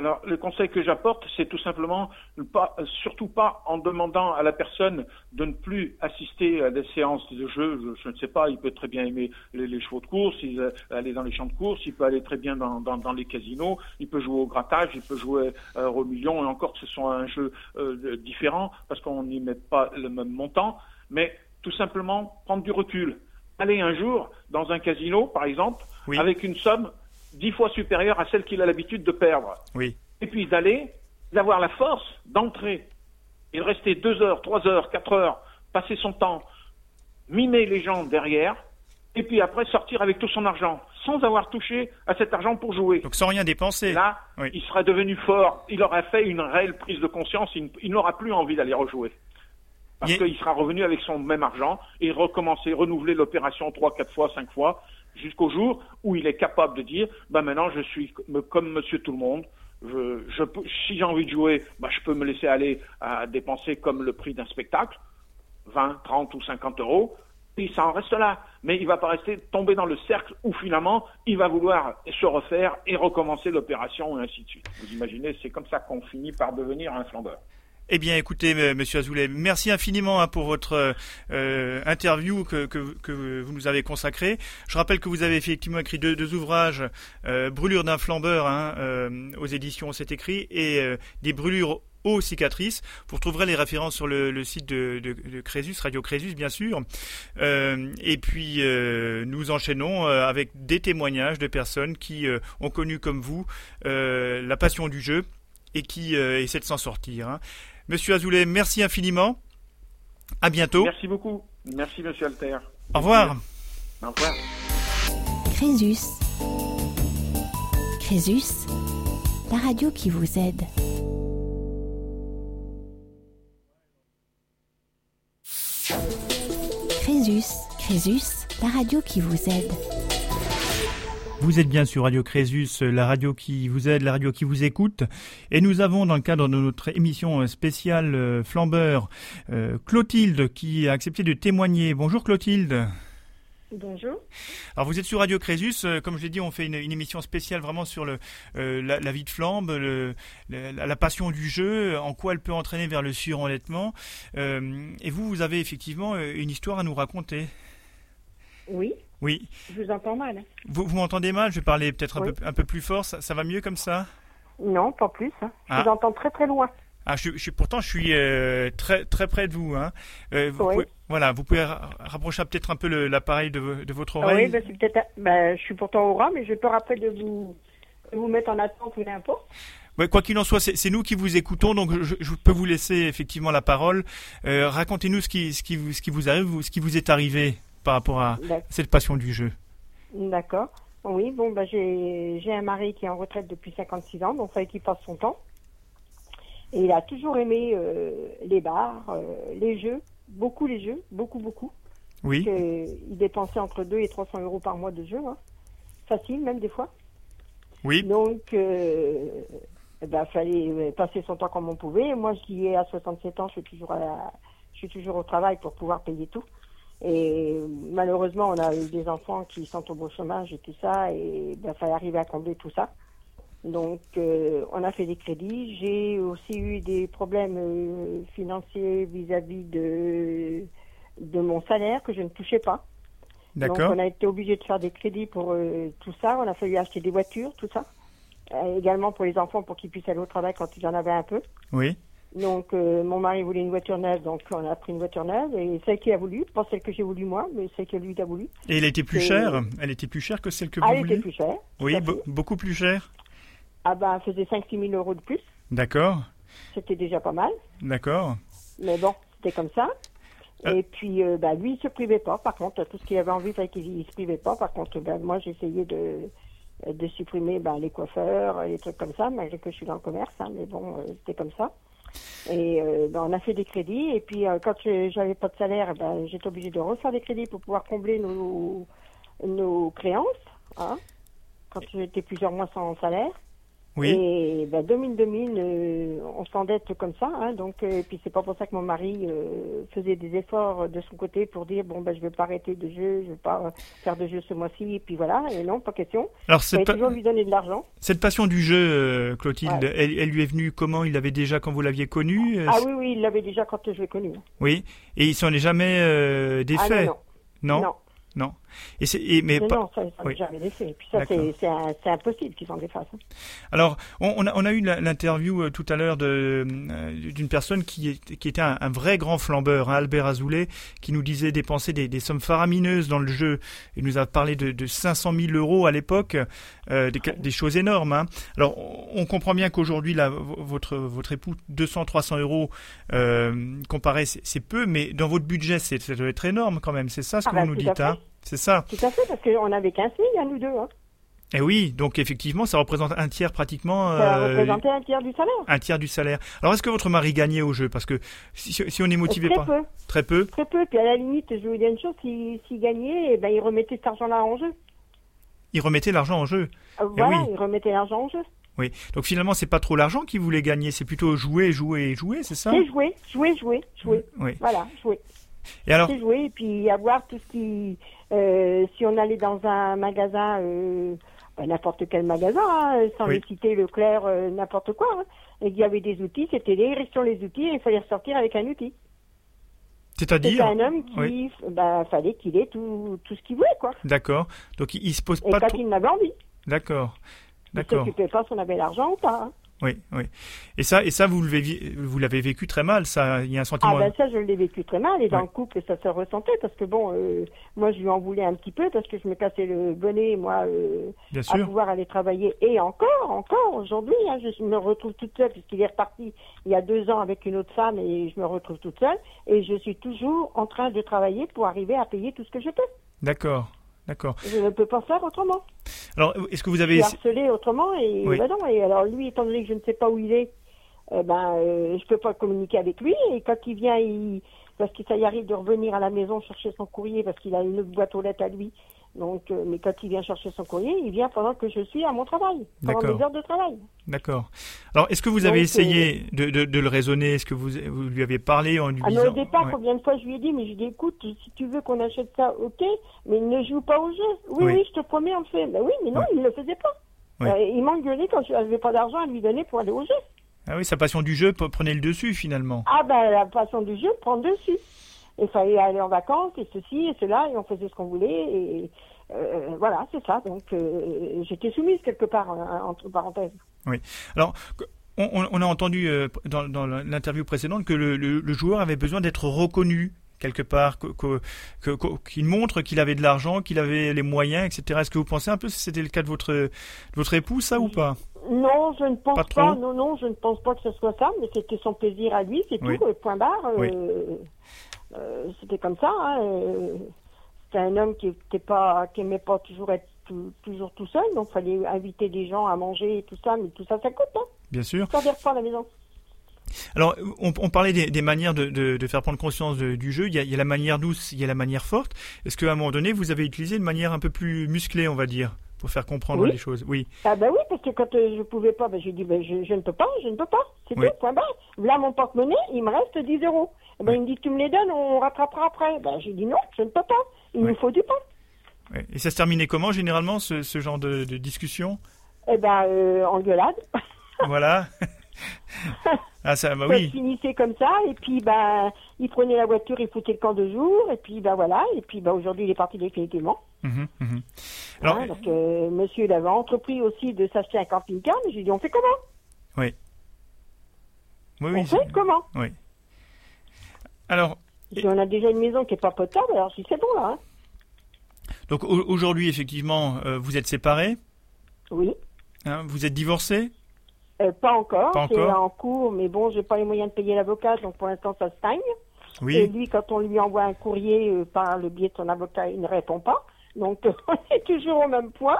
Alors, le conseil que j'apporte, c'est tout simplement pas, surtout pas en demandant à la personne de ne plus assister à des séances de jeu. Je, ne sais pas, il peut très bien aimer les, chevaux de course, il, euh, aller dans les champs de course, il peut aller très bien dans, les casinos, il peut jouer au grattage, il peut jouer euh, au million, et encore que ce soit un jeu euh, différent, parce qu'on n'y met pas le même montant, mais tout simplement prendre du recul. Aller un jour dans un casino, par exemple, avec une somme dix fois supérieure à celle qu'il a l'habitude de perdre. Oui. Et puis d'aller, d'avoir la force d'entrer et de rester deux heures, trois heures, quatre heures, passer son temps, mimer les gens derrière, et puis après sortir avec tout son argent, sans avoir touché à cet argent pour jouer. Donc sans rien dépenser. Là, il sera devenu fort, il aura fait une réelle prise de conscience, il, n'aura plus envie d'aller rejouer. Parce qu'il sera revenu avec son même argent et recommencer, renouveler l'opération trois, quatre fois, cinq fois, jusqu'au jour où il est capable de dire, bah maintenant je suis comme Monsieur Tout le Monde. Je, si j'ai envie de jouer, bah, je peux me laisser aller à dépenser comme le prix d'un spectacle, 20, 30 ou 50 euros, puis ça en reste là. Mais il va pas rester tombé dans le cercle où finalement il va vouloir se refaire et recommencer l'opération et ainsi de suite. Vous imaginez, c'est comme ça qu'on finit par devenir un flambeur. Eh bien, écoutez, Monsieur Azoulay, merci infiniment hein, pour votre euh, interview que, vous nous avez consacrée. Je rappelle que vous avez effectivement écrit deux, ouvrages, euh, Brûlure d'un flambeur hein, euh, aux éditions C'est écrit et des brûlures aux cicatrices. Vous retrouverez les références sur le, site de, de, Crésus, Radio Crésus bien sûr. et puis nous enchaînons avec des témoignages de personnes qui ont connu comme vous la passion du jeu et qui essaient de s'en sortir. Hein. Monsieur Azoulay, merci infiniment. À bientôt. Merci beaucoup. Merci, monsieur Alter. Au revoir. Au revoir. Crésus. Crésus, la radio qui vous aide. Crésus, Crésus, la radio qui vous aide. Vous êtes bien sur Radio Crésus, la radio qui vous aide, la radio qui vous écoute. Et nous avons, dans le cadre de notre émission spéciale euh, Flambeur, euh, Clotilde qui a accepté de témoigner. Bonjour Clotilde. Bonjour. Alors vous êtes sur Radio Crésus, euh, comme je l'ai dit, on fait une, émission spéciale vraiment sur le, la, vie de flambe, le, la, passion du jeu, en quoi elle peut entraîner vers le surendettement. et vous, vous avez effectivement une histoire à nous raconter. Oui. Oui. Je vous entends mal. Vous, vous m'entendez mal? Je vais parler peut-être un, peu, un peu plus fort. Ça, va mieux comme ça? Non, pas plus. Hein. Je ah. vous entends très très loin. Ah, je, je, pourtant, je suis euh, très très près de vous. Hein. Euh, vous voilà, vous pouvez rapprocher peut-être un peu l'appareil de, de, votre oreille. oui, peut-être. Bah, je suis pourtant au ras, mais je peux rappeler de vous, vous mettre en attente ou n'importe. Ouais, quoi qu'il en soit, c'est nous qui vous écoutons, donc je, je, peux vous laisser effectivement la parole. Euh, Racontez-nous ce qui, ce, qui vous, ce qui vous arrive, ce qui vous est arrivé par rapport à cette passion du jeu D'accord. Oui, bon, bah, j'ai un mari qui est en retraite depuis 56 ans, donc ça qu'il passe son temps. Et il a toujours aimé euh, les bars, euh, les jeux, beaucoup les jeux, beaucoup, beaucoup. Oui. il dépensait entre 2 et 300 euros par mois de jeux, hein. facile même des fois. Oui. Donc, euh, eh ben, fallait passer son temps comme on pouvait. Moi, qui ai à 67 ans, je suis toujours, je suis toujours au travail pour pouvoir payer tout. Et malheureusement, on a eu des enfants qui sont au beau chômage et tout ça, et il fallait arriver à combler tout ça. Donc, euh, on a fait des crédits. J'ai aussi eu des problèmes euh, financiers vis-à-vis de, de mon salaire que je ne touchais pas. Donc, on a été obligé de faire des crédits pour euh, tout ça. On a fallu acheter des voitures, tout ça. également pour les enfants, pour qu'ils puissent aller au travail quand ils en avaient un peu. Oui. Donc, euh, mon mari voulait une voiture neuve, donc on a pris une voiture neuve. Et celle qu'il a voulu, pas celle que j'ai voulu moi, mais celle que lui a voulu. Et elle était plus chère Elle était plus chère que celle que vous ah, vouliez Elle était plus chère. Oui, beaucoup plus chère Ah ben, elle faisait 5-6 000 euros de plus. D'accord. C'était déjà pas mal. D'accord. Mais bon, c'était comme ça. Euh. Et puis, euh, ben, lui, il se privait pas. Par contre, tout ce qu'il avait envie, qu'il se privait pas. Par contre, ben, moi, j'essayais de, de supprimer ben, les coiffeurs, les trucs comme ça, malgré que je suis dans le commerce. Hein, mais bon, c'était comme ça. Et euh, ben, on a fait des crédits. Et puis, euh, quand j'avais pas de salaire, ben, j'étais obligée de refaire des crédits pour pouvoir combler nos, nos créances. Hein, quand j'étais plusieurs mois sans salaire. Oui. Et ben, 2000, euh, on s'endette comme ça. Hein, donc, euh, et puis c'est pas pour ça que mon mari euh, faisait des efforts de son côté pour dire bon ben je vais pas arrêter de jeu, je vais pas faire de jeu ce mois-ci. Et puis voilà. Et non, pas question. Alors c'est toujours lui donner de l'argent. Cette passion du jeu, Clotilde, elle, elle, lui est venue comment? Il l'avait déjà quand vous l'aviez connu Ah oui, oui, il l'avait déjà quand je l'ai connu. Oui. Et il s'en est jamais défait? Ah, non. non? non. Non. Et c'est, et, mais, pas... non, ça, ça jamais Et puis ça, c'est, impossible qu'ils s'en défassent. Hein. Alors, on, a, on a eu l'interview euh, tout à l'heure de, euh, d'une personne qui, qui était un, vrai grand flambeur, hein, Albert Azoulay, qui nous disait dépenser des, des, sommes faramineuses dans le jeu. Il nous a parlé de, de 500 000 euros à l'époque, euh, des, des, choses énormes. Hein. Alors, on comprend bien qu'aujourd'hui, là, votre, votre époux, 200, 300 euros, euh, comparé, c'est, peu, mais dans votre budget, c'est, ça doit être énorme quand même. C'est ça ce que ah vous bah, nous dites, hein c'est ça. Tout à fait, parce qu'on n'avait qu'un signe, à nous deux. Hein. Et eh oui, donc effectivement, ça représente un tiers pratiquement. Ça euh, représentait un tiers du salaire. Un tiers du salaire. Alors, est-ce que votre mari gagnait au jeu? Parce que si, si, on est motivé très Peu. Très peu. Très peu. Puis à la limite, je vous dis une chose, s'il gagnait, eh ben, il remettait cet argent-là en jeu. il remettait l'argent en jeu. Euh, Eh voilà, oui. il remettait l'argent en jeu. Oui. Donc finalement, c'est pas trop l'argent qu'il voulait gagner, c'est plutôt jouer, jouer, jouer, c'est ça? C'est jouer, jouer, jouer, jouer. Oui. Voilà, jouer. Et alors, C'est jouer et puis avoir tout ce qui. Euh, si on allait dans un magasin, euh, ben, n'importe quel magasin, hein, sans Oui. les citer, Leclerc, euh, n'importe quoi, hein, et qu'il y avait des outils, c'était les sur les outils et il fallait ressortir avec un outil. C'était c'est-à-dire, un homme qui, Oui. ben, fallait qu'il ait tout, tout ce qu'il voulait, quoi. d'accord. Donc il, il se pose Et pas quand trop. il n'avait envie, D'accord. il D'accord. s'occupait pas si on avait l'argent ou pas. hein. Oui, oui. Et ça, et ça, vous l'avez, vi- vous l'avez vécu très mal. Ça, il y a un sentiment. Ah ben ça, je l'ai vécu très mal. Et dans Ouais. le couple, ça se ressentait parce que bon, euh, moi, je lui en voulais un petit peu parce que je me cassais le bonnet, moi, euh, bien à sûr. pouvoir aller travailler. Et encore, encore aujourd'hui, hein, je me retrouve toute seule puisqu'il est reparti il y a deux ans avec une autre femme et je me retrouve toute seule. Et je suis toujours en train de travailler pour arriver à payer tout ce que je peux. D'accord, d'accord. Je ne peux pas faire autrement. Alors, est-ce que vous Je avez, suis harcelée autrement et Oui. ben non. Et alors lui, étant donné que je ne sais pas où il est, ben euh, je peux pas communiquer avec lui. Et quand il vient, il parce que ça y arrive de revenir à la maison chercher son courrier parce qu'il a une autre boîte aux lettres à lui. Donc, euh, mais quand il vient chercher son courrier, il vient pendant que je suis à mon travail, pendant mes heures de travail. d'accord. Alors, est-ce que vous avez Donc, essayé de, de, de le raisonner? Est-ce que vous, vous lui avez parlé en lui Ah, disant au départ, Ouais. combien de fois je lui ai dit, mais je lui ai dit, écoute, si tu veux qu'on achète ça, ok, mais ne joue pas au jeu. Oui, Oui. oui, je te promets, on le fait. Ben oui, mais non, il ne le faisait pas. Oui. Euh, il m'engueulait quand je n'avais pas d'argent à lui donner pour aller au jeu. Ah oui, sa passion du jeu prenait le dessus finalement. Ah ben la passion du jeu prend dessus. Il fallait aller en vacances et ceci et cela et on faisait ce qu'on voulait et euh, voilà c'est ça donc euh, j'étais soumise quelque part hein, entre parenthèses. Alors, on, a entendu euh, dans, dans l'interview précédente que le, le- le joueur avait besoin d'être reconnu quelque part, que- que- qu'il montre qu'il avait de l'argent, qu'il avait les moyens, etc. Est-ce que vous pensez un peu si c'était le cas de votre, de votre époux, ça ou pas? Non je ne pense Pas pas, non non je ne pense pas que ce soit ça mais c'était son plaisir à lui c'est Oui. tout euh, point barre. euh, Oui. euh, c'était comme ça. Hein, euh, c'était un homme qui était pas qui aimait pas toujours être tout- toujours tout seul donc fallait inviter des gens à manger et tout ça mais tout ça ça coûte hein. Bien sûr. Des repas à la maison. Alors, on, on parlait des, des manières de, de- de faire prendre conscience de- du jeu. Il y, a, il y a la manière douce, il y a la manière forte. Est-ce qu'à un moment donné, vous avez utilisé une manière un peu plus musclée, on va dire, pour faire comprendre Oui. les choses Oui. Ah ben oui, parce que quand euh, je pouvais pas, ben j'ai dit ben je, je ne peux pas, je ne peux pas. C'est Oui. tout, point barre. Là mon porte-monnaie, il me reste 10 euros. Eh Ben Oui. il me dit tu me les donnes, on rattrapera après. Ben j'ai dit non, je ne peux pas. Il me faut du pain. Et ça se terminait comment, généralement, ce, ce genre de, de discussion? Eh ben euh, engueulade. Voilà. (laughs) ah, ça, bah oui. finissait comme ça, et puis ben il prenait la voiture, il foutait le camp de jour, et puis ben voilà, et puis ben aujourd'hui il est parti définitivement. Mhm, mhm. Alors, parce que monsieur il avait entrepris aussi de s'acheter un camping-car, mais j'ai dit on fait comment? Oui, On oui. fait c'est- comment? Oui. Alors, on a déjà une maison qui est pas potable, alors dis c'est bon là. Hein. donc au- aujourd'hui, effectivement, euh, vous êtes séparés, Oui. hein, vous êtes divorcés? Euh, pas encore, Pas c'est en cours, mais bon, j'ai pas les moyens de payer l'avocat, donc pour l'instant ça stagne. Et Oui. lui, quand on lui envoie un courrier euh, par le biais de son avocat, il ne répond pas. Donc (laughs) on est toujours au même point.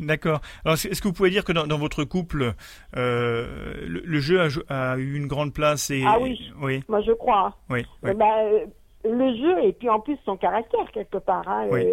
D'accord. Alors, est-ce que vous pouvez dire que dans, dans votre couple, euh, le, le jeu a, a eu une grande place et Ah oui. oui, Moi, je crois. oui, oui. Bah, le jeu et puis en plus son caractère quelque part. hein, Oui.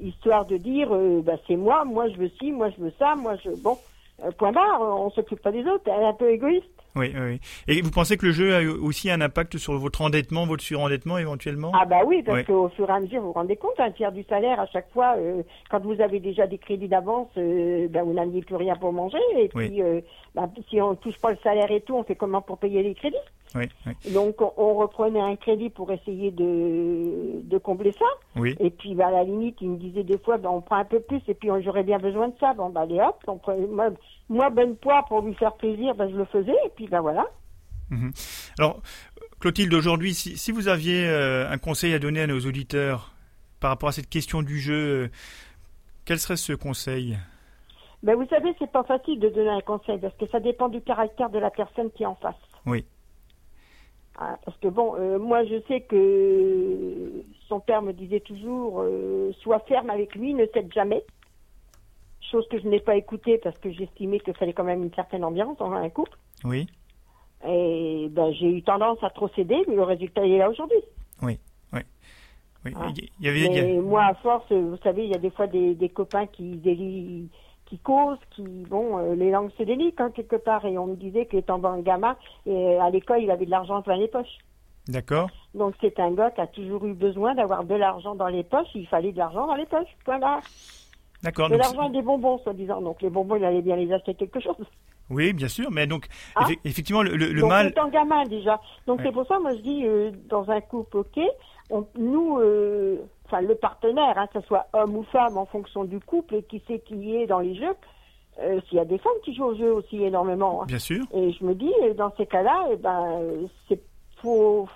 histoire de dire, bah, c'est moi, moi je veux ci, moi je veux ça, moi je bon. Euh, point barre, on s'occupe pas des autres. Elle est un peu égoïste. Oui, oui. Et vous pensez que le jeu a aussi un impact sur votre endettement, votre surendettement éventuellement? Ah bah oui, parce qu'au fur et à mesure, vous vous rendez compte, un tiers du salaire à chaque fois, euh, quand vous avez déjà des crédits d'avance, euh, ben vous n'aviez plus rien pour manger. Et puis, Oui. euh, ben, si on touche pas le salaire et tout, on fait comment pour payer les crédits? Oui, oui, Donc, on, on reprenait un crédit pour essayer de, de combler ça. oui. Et puis, ben, à la limite, il me disait des fois, on prend un peu plus et puis on- j'aurais bien besoin de ça. Bon, ben, allez hop, on moi, moi, bonne poids pour lui faire plaisir, ben, je le faisais. Et puis, ben voilà. Alors, Clotilde, aujourd'hui, si, si vous aviez euh, un conseil à donner à nos auditeurs par rapport à cette question du jeu, euh, quel serait ce conseil? Ben, vous savez, c'est pas facile de donner un conseil parce que ça dépend du caractère de la personne qui est en face. Oui. Ah, parce que bon, euh, moi je sais que son père me disait toujours euh, sois ferme avec lui, ne cède jamais. Chose que je n'ai pas écoutée parce que j'estimais qu'il fallait quand même une certaine ambiance dans un couple. Oui, Et ben j'ai eu tendance à trop céder, mais le résultat il est là aujourd'hui. oui, oui. Oui, il y avait, il y a- Mais moi, à force, vous savez, il y a des fois des, des copains qui délient, qui causent, qui, bon, euh, les langues se délient hein, quelque part. Et on me disait qu'étant bon gamin, et à l'école, il avait de l'argent plein les poches. D'accord. Donc c'est un gars qui a toujours eu besoin d'avoir de l'argent dans les poches. Il fallait de l'argent dans les poches. Voilà. D'accord. De l'argent et des bonbons, soi-disant. Donc les bonbons, il allait bien les acheter quelque chose. (laughs) Oui, bien sûr, mais donc Ah. effe- effectivement le, le- le Donc mal. étant gamin déjà. Donc Ouais. c'est pour ça, moi je dis, euh, dans un couple, ok, on, nous, euh, enfin le partenaire, hein, que ce soit homme ou femme, en fonction du couple et qui c'est qui est dans les jeux. euh, S'il y a des femmes qui jouent au jeu aussi énormément. hein. Bien sûr. Et je me dis, dans ces cas-là, eh ben, c'est faut,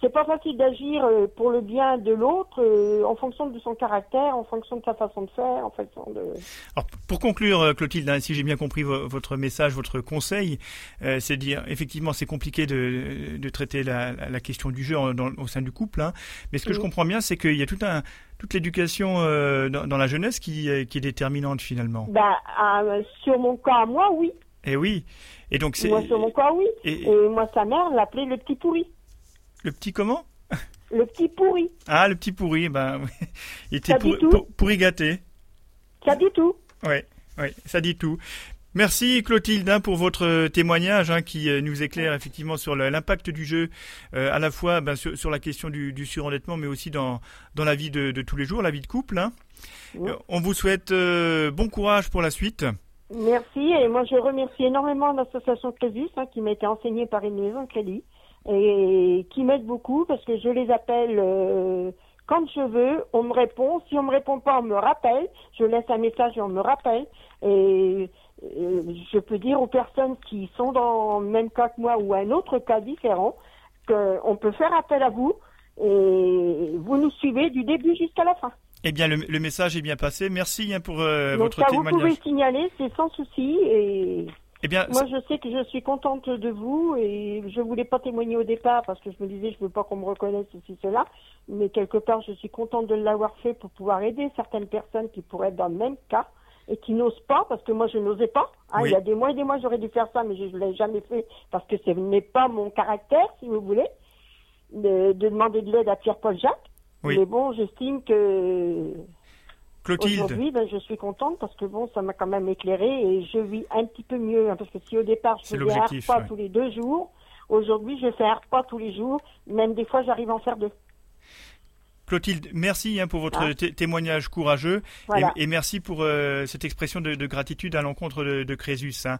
c'est pas facile d'agir euh, pour le bien de l'autre euh, en fonction de son caractère, en fonction de sa façon de faire, en fonction de. Alors, pour conclure, euh, Clotilde, hein, si j'ai bien compris vo- votre message, votre conseil, euh, c'est de dire effectivement c'est compliqué de, de traiter la, la- question du jeu dans- au sein du couple, hein, mais ce que je comprends bien, c'est qu'il y a tout un, toute l'éducation euh, dans, dans la jeunesse qui, euh, qui est déterminante finalement. Ben, à- sur mon cas, moi, oui. Et oui. Et donc c'est Moi, sur mon cas, oui. et- Et moi, sa mère l'appelait le petit pourri. Le petit comment? Le petit pourri. Ah, le petit pourri, ben oui. il était Ça dit pour- tout. pour- pourri gâté. Ça dit tout. Ouais, ouais, ça dit tout. Merci Clotilde hein, pour votre témoignage hein, qui euh, nous éclaire effectivement sur l'impact du jeu, euh, à la fois ben, sur, sur la question du, du surendettement, mais aussi dans, dans la vie de, de tous les jours, la vie de couple. hein. Oui. Euh, on vous souhaite euh, bon courage pour la suite. Merci. Et moi, je remercie énormément l'association hein, qui m'a été enseignée par une maison de crédit et qui m'aide beaucoup parce que je les appelle euh, quand je veux. On me répond. Si on me répond pas, on me rappelle. Je laisse un message et on me rappelle. Et euh, je peux dire aux personnes qui sont dans le même cas que moi ou un autre cas différent qu'on peut faire appel à vous et vous nous suivez du début jusqu'à la fin. Eh bien, le, le message est bien passé. Merci hein, pour euh, Donc votre ça, vous pouvez témoignage. signaler, c'est sans souci. Et Eh bien, moi, je sais que je suis contente de vous et je voulais pas témoigner au départ parce que je me disais je veux pas qu'on me reconnaisse ceci cela, mais quelque part je suis contente de l'avoir fait pour pouvoir aider certaines personnes qui pourraient être dans le même cas et qui n'osent pas parce que moi je n'osais pas. Hein, Oui. Il y a des mois et des mois j'aurais dû faire ça, mais je ne l'ai jamais fait parce que ce n'est pas mon caractère, si vous voulez, de, de demander de l'aide à Pierre-Paul Jacques. Oui. Mais bon, j'estime que Aujourd'hui, ben, je suis contente parce que bon, ça m'a quand même éclairé et je vis un petit peu mieux. hein, parce que si au départ, je faisais un repas ouais. tous les deux jours, aujourd'hui, je fais un repas tous les jours. Même des fois, j'arrive à en faire deux. Clotilde, merci hein, pour votre Ah. té- témoignage courageux Voilà. et, et merci pour euh, cette expression de, de gratitude à l'encontre de, de Crésus. hein.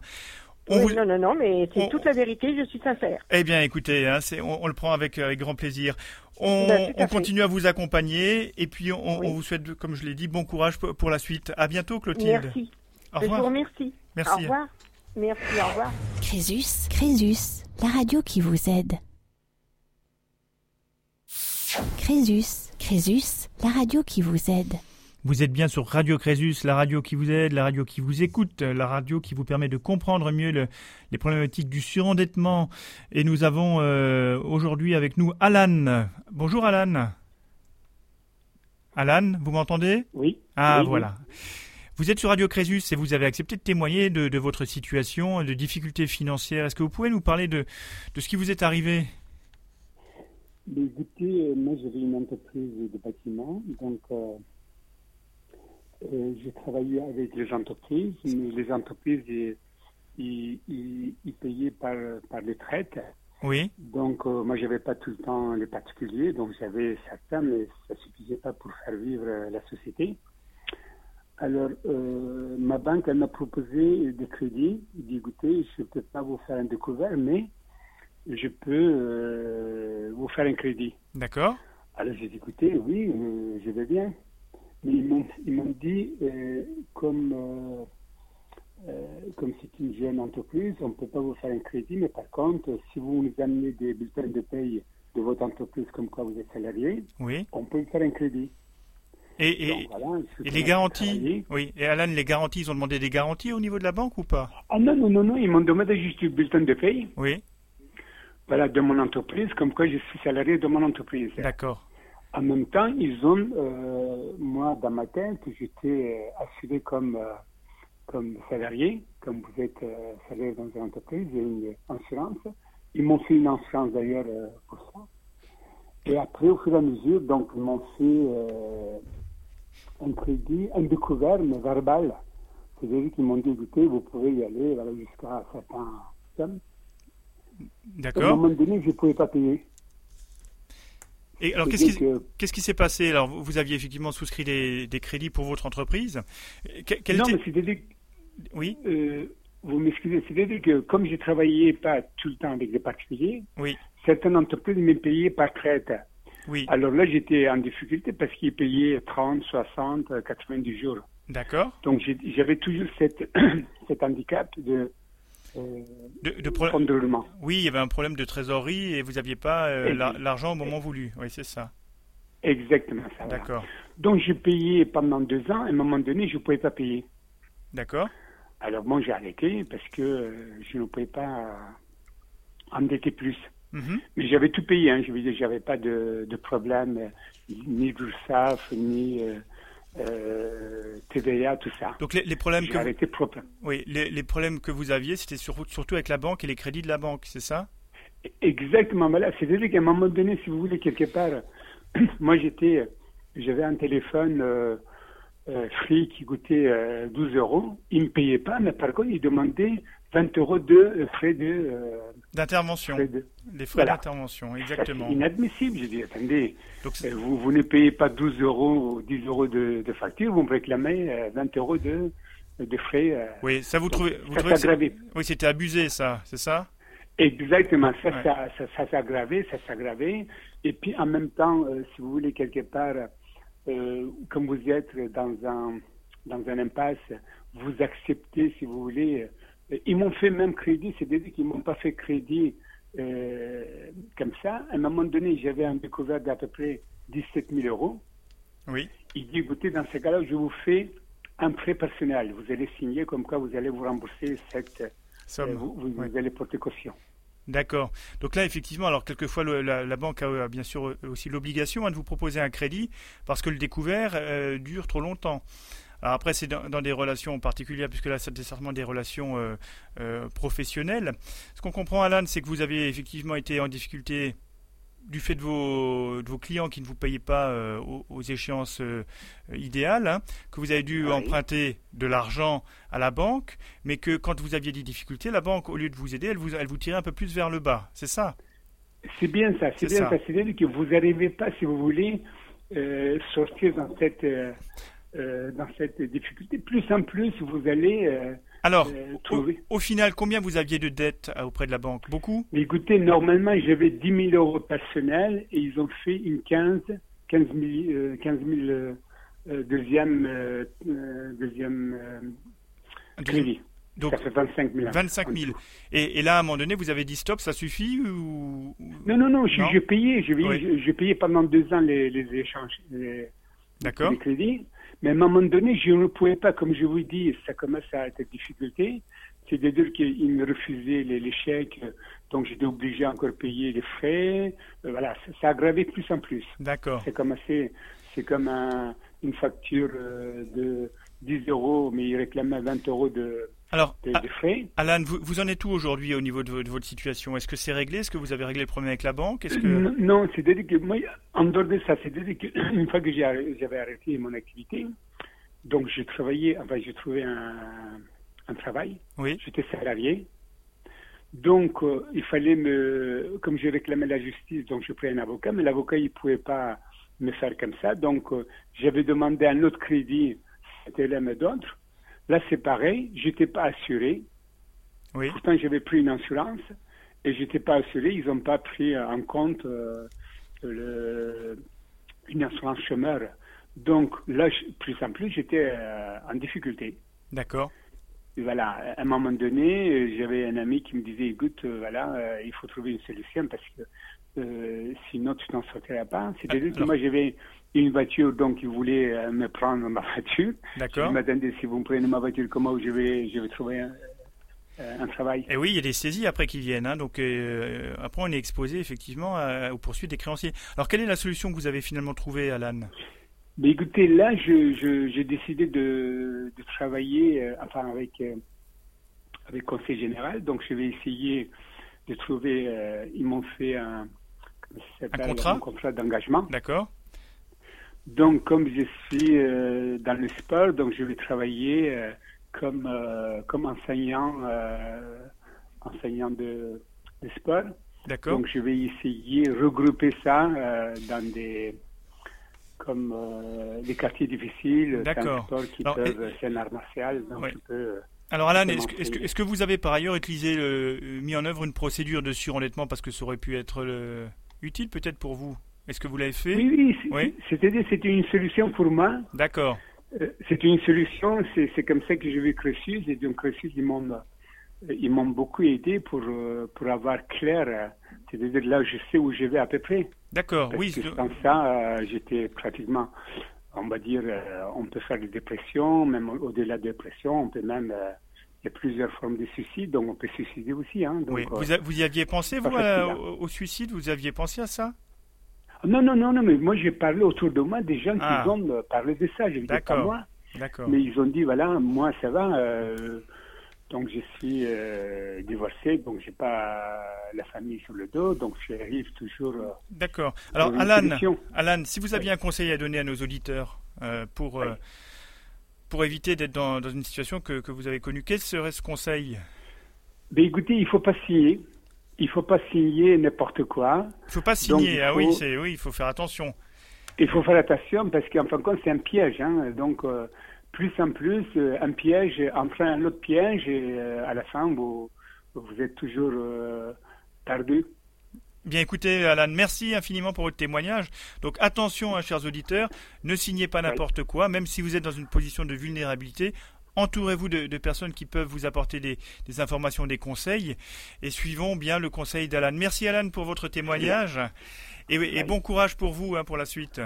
On Oui, vous- Non, non, non, mais c'est on- toute la vérité, je suis sincère. Eh bien, écoutez, hein, on, on le prend avec, avec grand plaisir. On, Ben, fait. continue à vous accompagner et puis on, Oui. on vous souhaite, comme je l'ai dit, bon courage pour, pour la suite. À bientôt, Clotilde. Merci. Au Je vous revoir. remercie. Merci. Au revoir. Merci, au revoir. Crésus, Crésus, la radio qui vous aide. Crésus, Crésus, la radio qui vous aide. Vous êtes bien sur Radio Crésus, la radio qui vous aide, la radio qui vous écoute, la radio qui vous permet de comprendre mieux le- les problématiques du surendettement. Et nous avons euh, aujourd'hui avec nous Alan. Bonjour Alan. Alan, vous m'entendez? Oui. Ah Oui, oui. voilà. Vous êtes sur Radio Crésus et vous avez accepté de témoigner de, de votre situation, de difficultés financières. Est-ce que vous pouvez nous parler de, de ce qui vous est arrivé? Mais écoutez, euh, moi j'avais une entreprise de bâtiment, donc euh, j'ai travaillé avec les entreprises, mais les entreprises ils, payaient par, par les traites. Oui, Donc euh, moi j'avais pas tout le temps les particuliers, donc j'avais certains, mais ça suffisait pas pour faire vivre euh, la société. Alors euh, ma banque elle m'a proposé des crédits. Il dit écoutez, je peux pas vous faire un découvert, mais je peux euh, vous faire un crédit. d'accord. Alors j'ai dit, écoutez, oui, euh, je vais bien. Mais ils m'ont, ils m'ont dit, euh, comme, euh, euh, comme c'est une jeune entreprise, on ne peut pas vous faire un crédit, mais par contre, si vous nous amenez des bulletins de paye de votre entreprise comme quoi vous êtes salarié, Oui. on peut vous faire un crédit. Et, et, Donc, voilà, et les garanties travailler. Oui. Et Alan, les garanties, ils ont demandé des garanties au niveau de la banque ou pas? Ah non, non, non, non, ils m'ont demandé juste du bulletin de paye Oui, voilà, de mon entreprise, comme quoi je suis salarié de mon entreprise. d'accord. En même temps, ils ont, euh, moi, dans ma tête, j'étais euh, assuré comme, euh, comme salarié, comme vous êtes euh, salarié dans une entreprise, j'ai une assurance. Ils m'ont fait une assurance d'ailleurs pour ça. Et après, au fur et à mesure, donc, ils m'ont fait un crédit, un découvert, mais verbal. C'est-à-dire qu'ils m'ont dit, écoutez, vous pouvez y aller voilà, jusqu'à certains sommes. À un D'accord. moment donné, je ne pouvais pas payer. Et alors, qu'est-ce qui, C'est-à-dire que- qu'est-ce qui s'est passé? Alors, vous aviez effectivement souscrit des, des crédits pour votre entreprise. Que- quel Non, était- mais c'est-à-dire Oui, euh, vous m'excusez, c'est-à-dire que comme je travaillais pas tout le temps avec des particuliers, oui, certaines entreprises me payaient par traite. oui. Alors là, j'étais en difficulté parce qu'ils payaient 30, 60, euh, 90 jours. D'accord. Donc j'avais toujours cette, (clears throat) cet handicap de euh, De, de pro- de. Oui, il y avait un problème de trésorerie et vous n'aviez pas euh, l'argent au moment voulu. Oui, c'est ça. Exactement ça. voilà. D'accord. Donc j'ai payé pendant deux ans. À un moment donné, je ne pouvais pas payer. D'accord. Alors bon, j'ai arrêté parce que euh, je ne pouvais pas euh, endetter plus. Mhm. Mais j'avais tout payé, hein. je veux dire, j'avais pas de, de problème, ni d'URSSAF, ni euh, euh, TVA, tout ça. Donc les, les problèmes que vous, propre. oui, les, les problèmes que vous aviez, c'était sur- surtout avec la banque et les crédits de la banque, c'est ça? Exactement, voilà. C'est-à-dire qu'à un moment donné, si vous voulez, quelque part, (clears throat) moi j'étais, j'avais un téléphone euh, euh, free qui coûtait euh, 12 euros. Il ne me payait pas, mais par contre, il demandait 20 euros de euh, frais de. euh, D'intervention. de... Les frais Voilà. d'intervention, exactement. C'est inadmissible. Je dis, attendez, Donc, euh, vous, vous ne payez pas 12 euros ou 10 euros de, de facture, vous me réclamez euh, 20 euros de, de frais. euh, oui, ça vous trouvez, vous ça trouvez aggravé. oui, c'était abusé, ça, c'est ça? Exactement, ça, Ouais. ça, ça, ça s'est aggravé, ça s'est aggravé. Et puis en même temps, euh, si vous voulez, quelque part, euh, comme vous êtes dans un, dans un impasse, vous acceptez, si vous voulez. Euh, ils m'ont fait même crédit, c'est-à-dire qu'ils m'ont pas fait crédit euh, comme ça. À un moment donné, j'avais un découvert d'à peu près 17 000 euros. Oui. Il dit, écoutez, dans ce cas-là, je vous fais un prêt personnel. Vous allez signer comme quoi vous allez vous rembourser cette... euh, Somme. vous, vous- allez porter caution. D'accord. Donc là, effectivement, alors quelquefois, le- la, la banque a, a bien sûr euh, aussi l'obligation hein, de vous proposer un crédit parce que le découvert euh, dure trop longtemps. Alors après, c'est dans, dans des relations particulières, puisque là, c'est certainement des relations euh, euh, professionnelles. Ce qu'on comprend, Alan, c'est que vous avez effectivement été en difficulté du fait de vos, de vos clients qui ne vous payaient pas euh, aux, aux échéances idéales, hein, que vous avez dû Oui. emprunter de l'argent à la banque, mais que quand vous aviez des difficultés, la banque, au lieu de vous aider, elle vous, elle vous tirait un peu plus vers le bas. C'est ça? C'est bien ça, C'est bien ça. ça. C'est-à-dire que vous n'arrivez pas, si vous voulez, sortir dans cette, euh, dans cette difficulté. Plus en plus, vous allez euh, Alors, euh, au, trouver. au final, combien vous aviez de dettes euh, auprès de la banque? Beaucoup? Mais écoutez, normalement, j'avais 10 000 euros personnels et ils ont fait une 15, 15 000, euh, 15 000 euh, euh, deuxième, deuxième crédit. Donc, ça fait 25 000. 25 000. Et, et là, à un moment donné, vous avez dit stop, ça suffit ou... Non, non, non, je payais, je, Oui. payais pendant deux ans les, les échanges. les- les crédits. Mais à un moment donné, je ne pouvais pas, comme je vous dis, ça commence à être difficulté. C'est-à-dire qu'ils me refusaient les, les chèques, donc j'étais obligé à encore payer les frais. Euh, voilà, ça, ça a aggravé de plus en plus. D'accord. C'est comme, assez- c'est comme un- une facture euh, de 10 euros, mais ils réclamaient 20 euros de, Alors. Alan, vous, vous en êtes où aujourd'hui au niveau de, vo- de votre situation? Est-ce que c'est réglé? Est-ce que vous avez réglé le problème avec la banque? Est-ce que... Non, c'est-à-dire que moi, en dehors de ça, c'est-à-dire qu'une (clears throat) fois que j'avais arrêté mon activité, donc j'ai travaillé, enfin j'ai trouvé un, un travail, Oui, j'étais salarié. Donc euh, il fallait me, comme je réclamais la justice, donc je pris un avocat, mais l'avocat il pouvait pas me faire comme ça, donc euh, j'avais demandé un autre crédit, c'était l'un et d'autres. Là c'est pareil, j'étais pas assuré, oui. Pourtant, j'avais pris une assurance et j'étais pas assuré. Ils n'ont pas pris en compte euh, le, une assurance chômeur. Donc là, je- plus en plus, j'étais euh, en difficulté. D'accord. Voilà, à un moment donné, euh, j'avais un ami qui me disait, écoute, voilà, euh, il faut trouver une solution parce que sinon tu t'en sortiras pas. C'est-à-dire que Alors- moi, j'avais une voiture, donc il voulait euh, me prendre ma (laughs) voiture. Je D'accord. m'attendais, si vous me prenez ma voiture, comment je vais, je vais trouver un, euh, un travail Et oui, il y a des saisies après qui viennent. hein, donc euh, après, on est exposé effectivement à- aux poursuites des créanciers. Alors, quelle est la solution que vous avez finalement trouvée, Alan? Mais écoutez, là, je, je- j'ai décidé de, de travailler, euh, enfin avec avec Conseil général. Donc, je vais essayer de trouver. ils m'ont fait un, C'est Un contrat Un contrat d'engagement. D'accord. Donc, comme je suis euh, dans le sport, donc je vais travailler euh, comme, euh, comme enseignant, enseignant de, de sport. D'accord. Donc, je vais essayer de regrouper ça dans des comme des quartiers difficiles, D'accord. sport qui Alors, peuvent, c'est un art martial, donc Ouais. je peux, Alors Alan, est-ce que, est-ce que- est-ce que vous avez par ailleurs utilisé, le- mis en œuvre une procédure de surendettement parce que ça aurait pu être le- utile peut-être pour vous? Est-ce que vous l'avez fait Oui, oui, c'est- Oui. c'est-à-dire c'était une solution pour moi. D'accord. Euh, C'est une solution, c'est comme ça que je vais Crésus, et donc ils m'ont euh, ils m'ont beaucoup aidé pour, euh, pour avoir clair, c'est-à-dire là je sais où je vais à peu près. D'accord. Parce Oui. que sans ça, j'étais pratiquement, on va dire, on peut faire des dépressions, même au- au-delà de dépression, on peut même, il y a plusieurs formes de suicide, donc on peut suicider aussi. Hein, donc, oui. Vous, a- vous y aviez pensé, vous, à- hein. au, au suicide Vous aviez pensé à ça? Non, non, non, non, mais moi j'ai parlé autour de moi des gens Ah. qui ont euh, parlé de ça, je pas D'accord. moi. D'accord. Mais ils ont dit, voilà, moi ça va, euh, donc je suis euh, divorcé, donc j'ai pas la famille sur le dos, donc j'arrive toujours euh, D'accord. Alors, Alan. Alan, si vous aviez un conseil à donner à nos auditeurs pour, Oui. pour éviter d'être dans, dans une situation que, que vous avez connue, quel serait ce conseil? Ben écoutez, il faut pas signer. Il faut pas signer n'importe quoi. Il ne faut pas signer. Ah oui, c'est oui, il faut faire attention. Il faut faire attention parce qu'en fin de compte, c'est un piège. Hein. Donc, euh, plus en plus, euh, un piège entraîne un autre piège et euh, à la fin, vous, vous êtes toujours euh, perdu. Bien écoutez, Alan, merci infiniment pour votre témoignage. Donc attention, hein, chers auditeurs, ne signez pas n'importe quoi, même si vous êtes dans une position de vulnérabilité. Entourez-vous de, de personnes qui peuvent vous apporter des, des informations, des conseils, et suivons bien le conseil d'Alan. Merci Alan pour votre témoignage, et, et bon courage pour vous hein, pour la suite.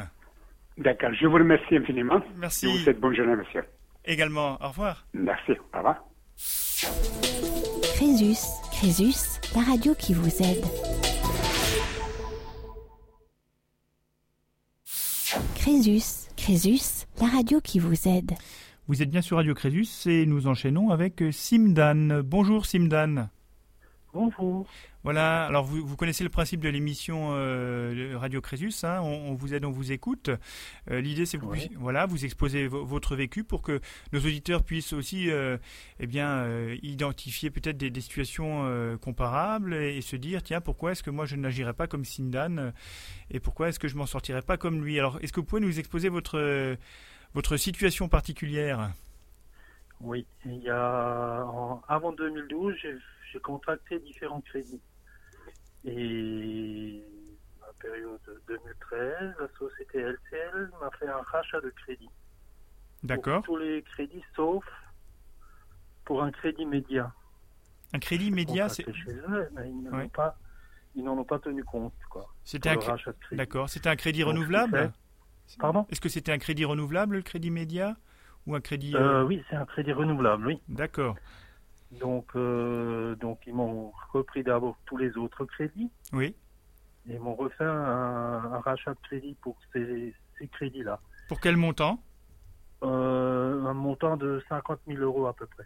D'accord. Je vous remercie infiniment. Merci Je vous souhaite bonne journée, monsieur. également. Au revoir. Merci. Au revoir. Crésus, Crésus, la radio qui vous aide. Crésus, Crésus, la radio qui vous aide. Vous êtes bien sur Radio Crésus et nous enchaînons avec euh, Simdan. Bonjour Simdan. Bonjour. Voilà, alors vous, vous connaissez le principe de l'émission euh, Radio Crésus, hein, on, on vous aide, on vous écoute. Euh, L'idée c'est que vous, voilà, vous exposez vo- votre vécu pour que nos auditeurs puissent aussi euh, eh bien, identifier peut-être des, des situations comparables et, et se dire tiens, pourquoi est-ce que moi je n'agirais pas comme Sindan et pourquoi est-ce que je m'en sortirais pas comme lui? Alors, est-ce que vous pouvez nous exposer votre, votre situation particulière Oui, il y a avant 2012, j'ai j'ai contracté différents crédits. Et la période 2013, la société LCL m'a fait un rachat de crédit. D'accord Pour tous les crédits sauf pour un crédit média. Un crédit média, c'est Contracté chez eux, mais ils n'en Ouais. ont pas, ont tenu compte, quoi. c'était un, crédit. d'accord, c'était un crédit Donc, renouvelable Pardon Est-ce que c'était un crédit renouvelable, le crédit média Ou un crédit. euh, Euh, Oui, c'est un crédit renouvelable, oui. D'accord. Donc, euh, donc ils m'ont repris d'abord tous les autres crédits Oui. et m'ont refait un, un rachat de crédit pour ces, ces crédits-là. Pour quel montant? Un montant de 50 000 euros à peu près.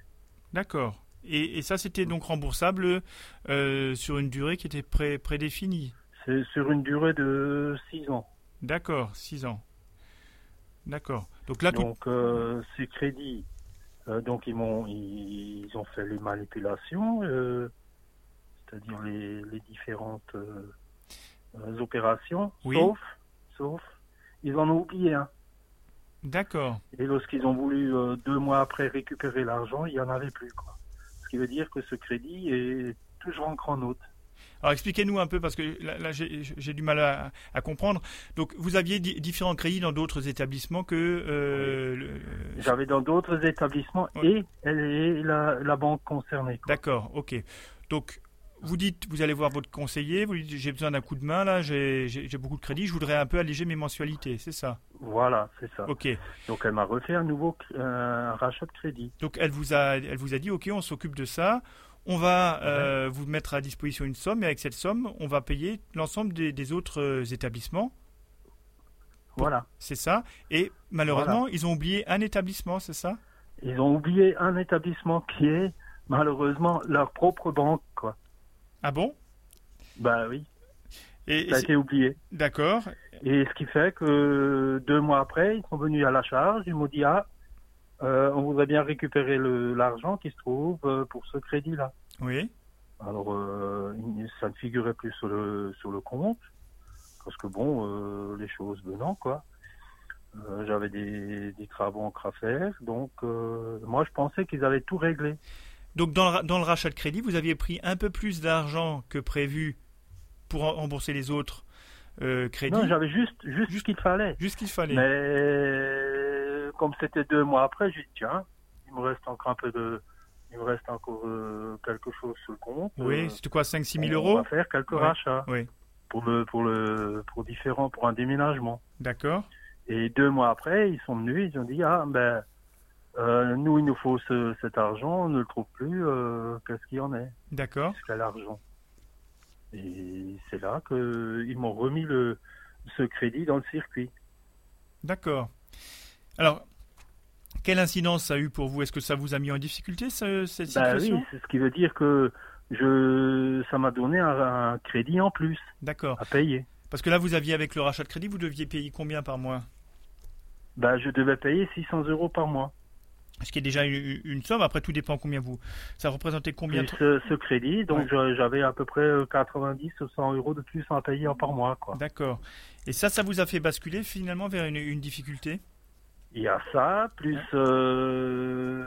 D'accord. Et, et ça, c'était donc remboursable euh, sur une durée qui était pré- prédéfinie? C'est sur une durée de 6 ans. D'accord, 6 ans. D'accord. Donc là, tout... Donc, euh, ces crédits, euh, donc ils m'ont, ils, ils ont fait les manipulations, euh, c'est-à-dire les, les différentes opérations, Oui. sauf, sauf, ils en ont oublié un. D'accord. Et lorsqu'ils ont voulu deux mois après récupérer l'argent, il n'y en avait plus. Quoi. Ce qui veut dire que ce crédit est toujours en grand note. Alors expliquez-nous un peu, parce que là, là, j'ai du mal à, à comprendre. Donc vous aviez di- différents crédits dans d'autres établissements que... euh, J'avais dans d'autres établissements et la, la banque concernée. D'accord, ok. Donc, vous dites, vous allez voir votre conseiller, vous dites, j'ai besoin d'un coup de main, là, j'ai beaucoup de crédit, je voudrais un peu alléger mes mensualités, c'est ça? Voilà, c'est ça. Ok. Donc elle m'a refait un nouveau un rachat de crédit. Donc, elle vous a, elle vous a dit, ok, on s'occupe de ça, on va euh, vous mettre à disposition une somme, et avec cette somme, on va payer l'ensemble des, des autres euh, établissements, Voilà. c'est ça Et malheureusement, ils ont oublié un établissement, c'est ça? Ils ont oublié un établissement qui est malheureusement leur propre banque. Quoi. Ah bon? Bah oui. Et, Ça a c'est- été oublié. D'accord. Et ce qui fait que deux mois après, ils sont venus à la charge. Ils m'ont dit ah, euh, on voudrait bien récupérer l'argent qui se trouve euh, pour ce crédit-là. Oui. Alors euh, ça ne figurait plus sur le sur le compte parce que bon, euh, les choses venant quoi. J'avais des, des travaux encore à faire, donc moi je pensais qu'ils allaient tout régler. Donc dans le, dans le rachat de crédit, vous aviez pris un peu plus d'argent que prévu pour en- rembourser les autres crédits? Non, j'avais juste juste ce qu'il fallait. Juste ce qu'il fallait. Mais comme c'était deux mois après, j'ai dit tiens, il me reste encore un peu de, il me reste encore euh, quelque chose sur le compte. Oui, Euh, c'était quoi 5-6 000 on euros va faire quelques Ouais. rachats Oui. pour le pour le pour différents pour un déménagement. D'accord. Et deux mois après, ils sont venus, ils ont dit ah ben euh, nous il nous faut ce, cet argent, on ne le trouve plus, euh, qu'est-ce qu'il y en est? D'accord. jusqu'à l'argent. Et c'est là que ils m'ont remis le ce crédit dans le circuit. D'accord. Alors, quelle incidence ça a eu pour vous? Est-ce que ça vous a mis en difficulté, ce- cette Bah situation? oui, c'est ce qui veut dire que je, ça m'a donné un, un crédit en plus D'accord. à payer. Parce que là, vous aviez, avec le rachat de crédit, vous deviez payer combien par mois? Bah, je devais payer 600 euros par mois. Ce qui est déjà une, une somme. Après, tout dépend combien vous. Ça représentait combien Plus ce, ce crédit, donc Ouais. j'avais à peu près euh, 90 ou 100 euros de plus à payer par mois. D'accord. Et ça, ça vous a fait basculer finalement vers une, une difficulté? Il y a ça, plus euh,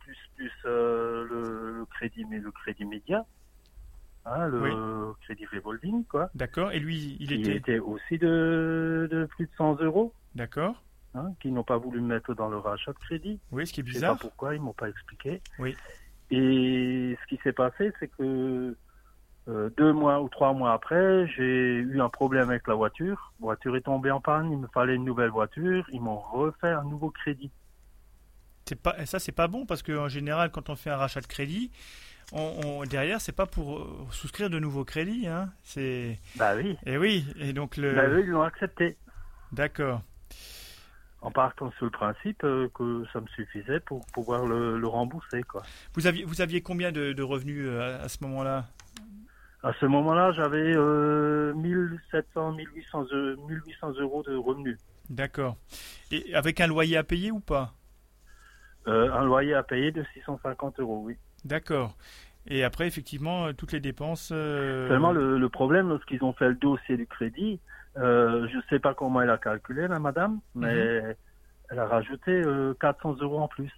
plus plus euh, le, le crédit, mais le crédit média, hein, le Oui. crédit revolving, quoi. D'accord. Et lui, il était. était aussi de, de plus de 100 euros. D'accord. hein, qui n'ont pas voulu me mettre dans le rachat de crédit. Oui, ce qui est Je sais pas bizarre. pourquoi, ils m'ont pas expliqué. Oui. Et ce qui s'est passé, c'est que euh, deux mois ou trois mois après, j'ai eu un problème avec la voiture. La voiture est tombée en panne, il me fallait une nouvelle voiture. Ils m'ont refait un nouveau crédit. C'est pas, ça, c'est pas bon parce qu'en général, quand on fait un rachat de crédit, on, on- derrière, c'est pas pour euh, souscrire de nouveaux crédits. Hein. C'est. Bah oui. Et oui. Et donc le. Bah, eux, ils l'ont accepté. D'accord. En partant sur le principe euh, que ça me suffisait pour pouvoir le, le rembourser, quoi. Vous aviez, vous aviez combien de, de revenus à, à ce moment-là? À ce moment-là, j'avais euh, 1700, 1800, eu- 1800 euros de revenus. D'accord. Et avec un loyer à payer ou pas? Euh, un loyer à payer de 650 euros, oui. D'accord. Et après, effectivement, euh, toutes les dépenses. euh, Seulement, le, le problème, lorsqu'ils ont fait le dossier du crédit, euh, je ne sais pas comment elle a calculé, la madame, mais Mhm. elle a rajouté euh, 400 euros en plus.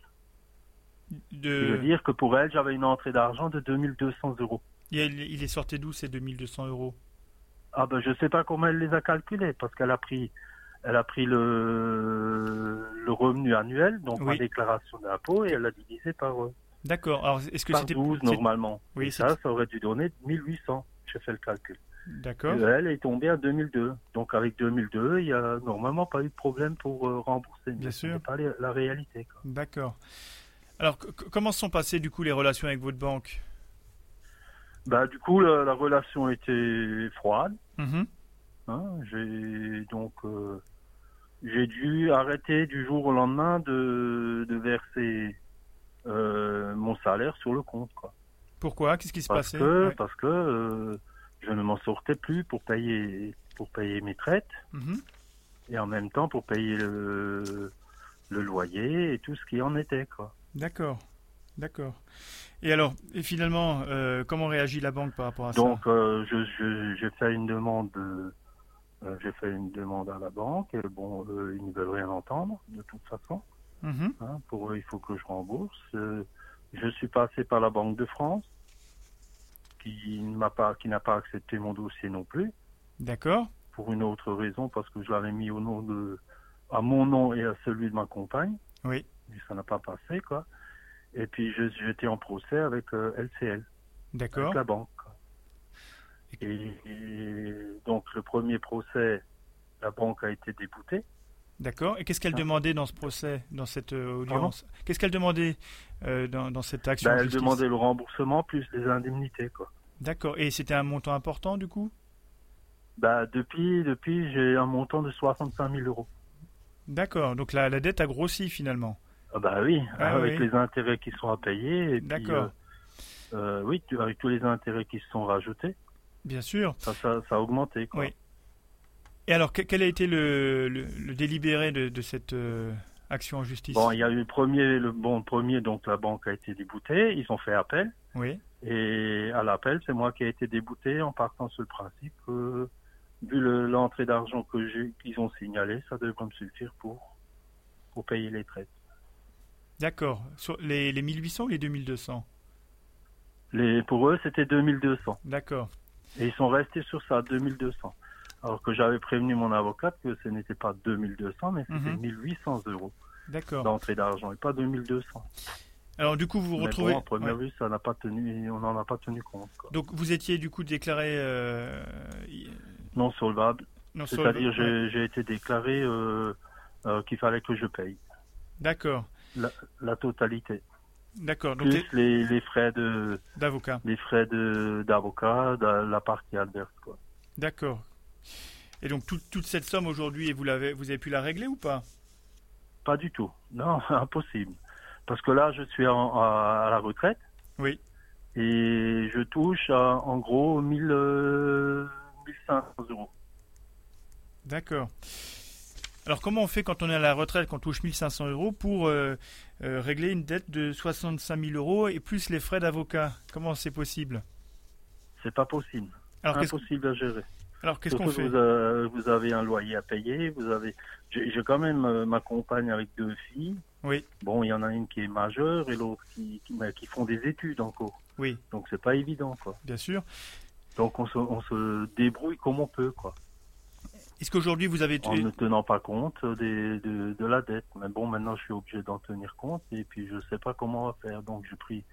de... Qui veut dire que pour elle, j'avais une entrée d'argent de 2200 euros. Il, il est sorti d'où ces 2200 euros? Ah ben, je sais pas comment elle les a calculés, parce qu'elle a pris, elle a pris le, le revenu annuel, donc Oui. ma déclaration d'impôt, et elle l'a divisé par, euh, D'accord. Alors, est-ce que c'était 12 c'est- normalement. Oui, et ça, ça aurait dû donner 1800. J'ai fait le calcul. D'accord. Elle est tombée à 2002. Donc avec 2002, il y a normalement pas eu de problème pour euh, rembourser. Bien sûr. Pas la réalité. D'accord. Alors, comment sont passées du coup les relations avec votre banque? Bah du coup, la, la relation était froide. Mhm. hein. J'ai donc euh, j'ai dû arrêter du jour au lendemain de, de verser euh, mon salaire sur le compte. Quoi. Pourquoi? Qu'est-ce qui se Parce passait? que Ouais. parce que euh, je ne m'en sortais plus pour payer pour payer mes traites. Mhm. et en même temps pour payer le, le loyer et tout ce qui en était quoi. D'accord. D'accord. Et alors, et finalement, euh, comment réagit la banque par rapport à Donc ça euh, je, je- j'ai fait une demande euh, euh, j'ai fait une demande à la banque et bon euh, ils ne veulent rien entendre de toute façon Mhm. hein, pour eux il faut que je rembourse Euh, je suis passé par la Banque de France qui pas n'a pas accepté mon dossier non plus D'accord. pour une autre raison parce que je l'avais mis au nom de à mon nom et à celui de ma compagne Oui. mais ça n'a pas passé quoi. Et puis j'étais en procès avec euh, LCL, D'accord. avec la banque. Et, et donc le premier procès, la banque a été déboutée. D'accord. Et qu'est-ce qu'elle Ah. demandait dans ce procès, dans cette euh, audience? Qu'est-ce qu'elle demandait euh, dans, dans cette action Ben, en elle demandait le remboursement plus les indemnités quoi. D'accord. Et c'était un montant important du coup? Ben, depuis depuis j'ai un montant de 65 000 euros. D'accord. Donc la, la dette a grossi finalement. Ah bah oui, Ah avec oui. les intérêts qui sont à payer. D'accord. euh, euh, oui, tu- avec tous les intérêts qui se sont rajoutés. Bien sûr. Ça, ça, ça a augmenté. Quoi. Oui. Et alors, que- quel a été le, le, le délibéré de, de cette euh, action en justice? Bon, il y a eu le premier, le bon premier, donc la banque a été déboutée. Ils ont fait appel. Oui. Et à l'appel, c'est moi qui ai été débouté en partant sur le principe que, vu le- l'entrée d'argent que j'ai, qu'ils ont signalé, ça devrait me suffire pour, pour payer les traites. D'accord. Sur les, les 1800 ou les 2200 Les, pour eux, c'était 2200. D'accord. Et ils sont restés sur ça, 2200. Alors que j'avais prévenu mon avocate que ce n'était pas 2200, mais c'était Mhm. 1800 euros D'accord. d'entrée d'argent et pas 2200. Alors, du coup, vous vous retrouvez. bon, à première Ouais. vue, ça n'a pas tenu, on n'en a pas tenu compte. quoi. Donc, vous étiez du coup déclaré. euh, Non solvable. non C'est-à-dire. Ouais. j'ai j'ai été déclaré euh, euh, qu'il fallait que je paye D'accord. La, la totalité, D'accord. Donc, plus les- frais de d'avocat. les frais de d'avocat, la partie adverse. Quoi. D'accord. Et donc, toute- toute cette somme aujourd'hui, vous, l'avez, vous avez pu la régler ou pas? Pas du tout. Non, (laughs) impossible. Parce que là, je suis en- à, à la retraite. Oui. Et je touche à, en gros 1000, euh, 1500 euros. D'accord. Alors, comment on fait quand on est à la retraite, qu'on touche 1500 euros, pour euh, euh, régler une dette de 65 000 euros et plus les frais d'avocat? Comment c'est possible? C'est pas possible. Alors, Impossible à gérer. alors, qu'est-ce qu'on fait? vous, euh, vous avez un loyer à payer. Vous avez. J'ai quand même ma compagne avec deux filles. Oui. Bon, il y en a une qui est majeure et l'autre qui, qui, qui font des études encore. Oui, Donc c'est pas évident, quoi. bien sûr. Donc on se, on se débrouille comme on peut, quoi. Est-ce qu'aujourd'hui, vous avez... En ne tenant pas compte des, de, de la dette. Mais bon, maintenant je suis obligé d'en tenir compte et puis je sais pas comment on va faire. Donc j'ai pris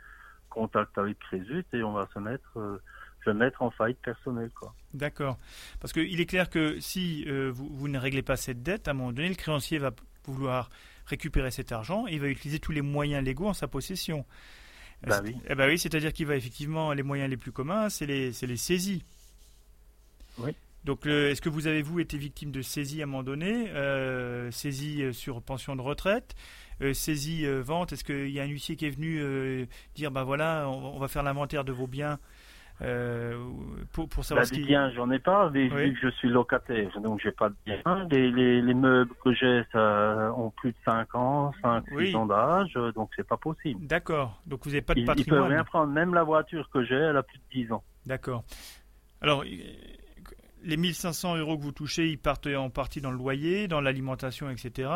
contact avec Crésus et on va se mettre, euh, je vais me mettre en faillite personnelle. D'accord. Parce qu'il est clair que si euh, vous, vous ne réglez pas cette dette, à un moment donné, le créancier va vouloir récupérer cet argent et il va utiliser tous les moyens légaux en sa possession. Bah oui. eh ben oui, c'est-à-dire qu'il va effectivement, les moyens les plus communs, c'est les, c'est les saisies. Oui. Donc, est-ce que vous avez, vous, été victime de saisie à un moment donné euh, Saisie euh, sur pension de retraite euh, Saisie euh, vente? Est-ce qu'il y a un huissier qui est venu euh, dire, bah voilà, on, on va faire l'inventaire de vos biens pour, pour Bah, savoir ce des qui... biens, j'en ai pas, mais Oui. vu que je suis locataire, donc j'ai pas de biens. Les, les, les meubles que j'ai, ça ont plus de 5 ans, 5, 6 Oui. ans d'âge, donc c'est pas possible. D'accord. Donc vous n'avez pas de Ils, ils peuvent patrimoine. rien prendre, même la voiture que j'ai, elle a plus de 10 ans. D'accord. Alors, les 1500 euros que vous touchez, ils partent en partie dans le loyer, dans l'alimentation, etc.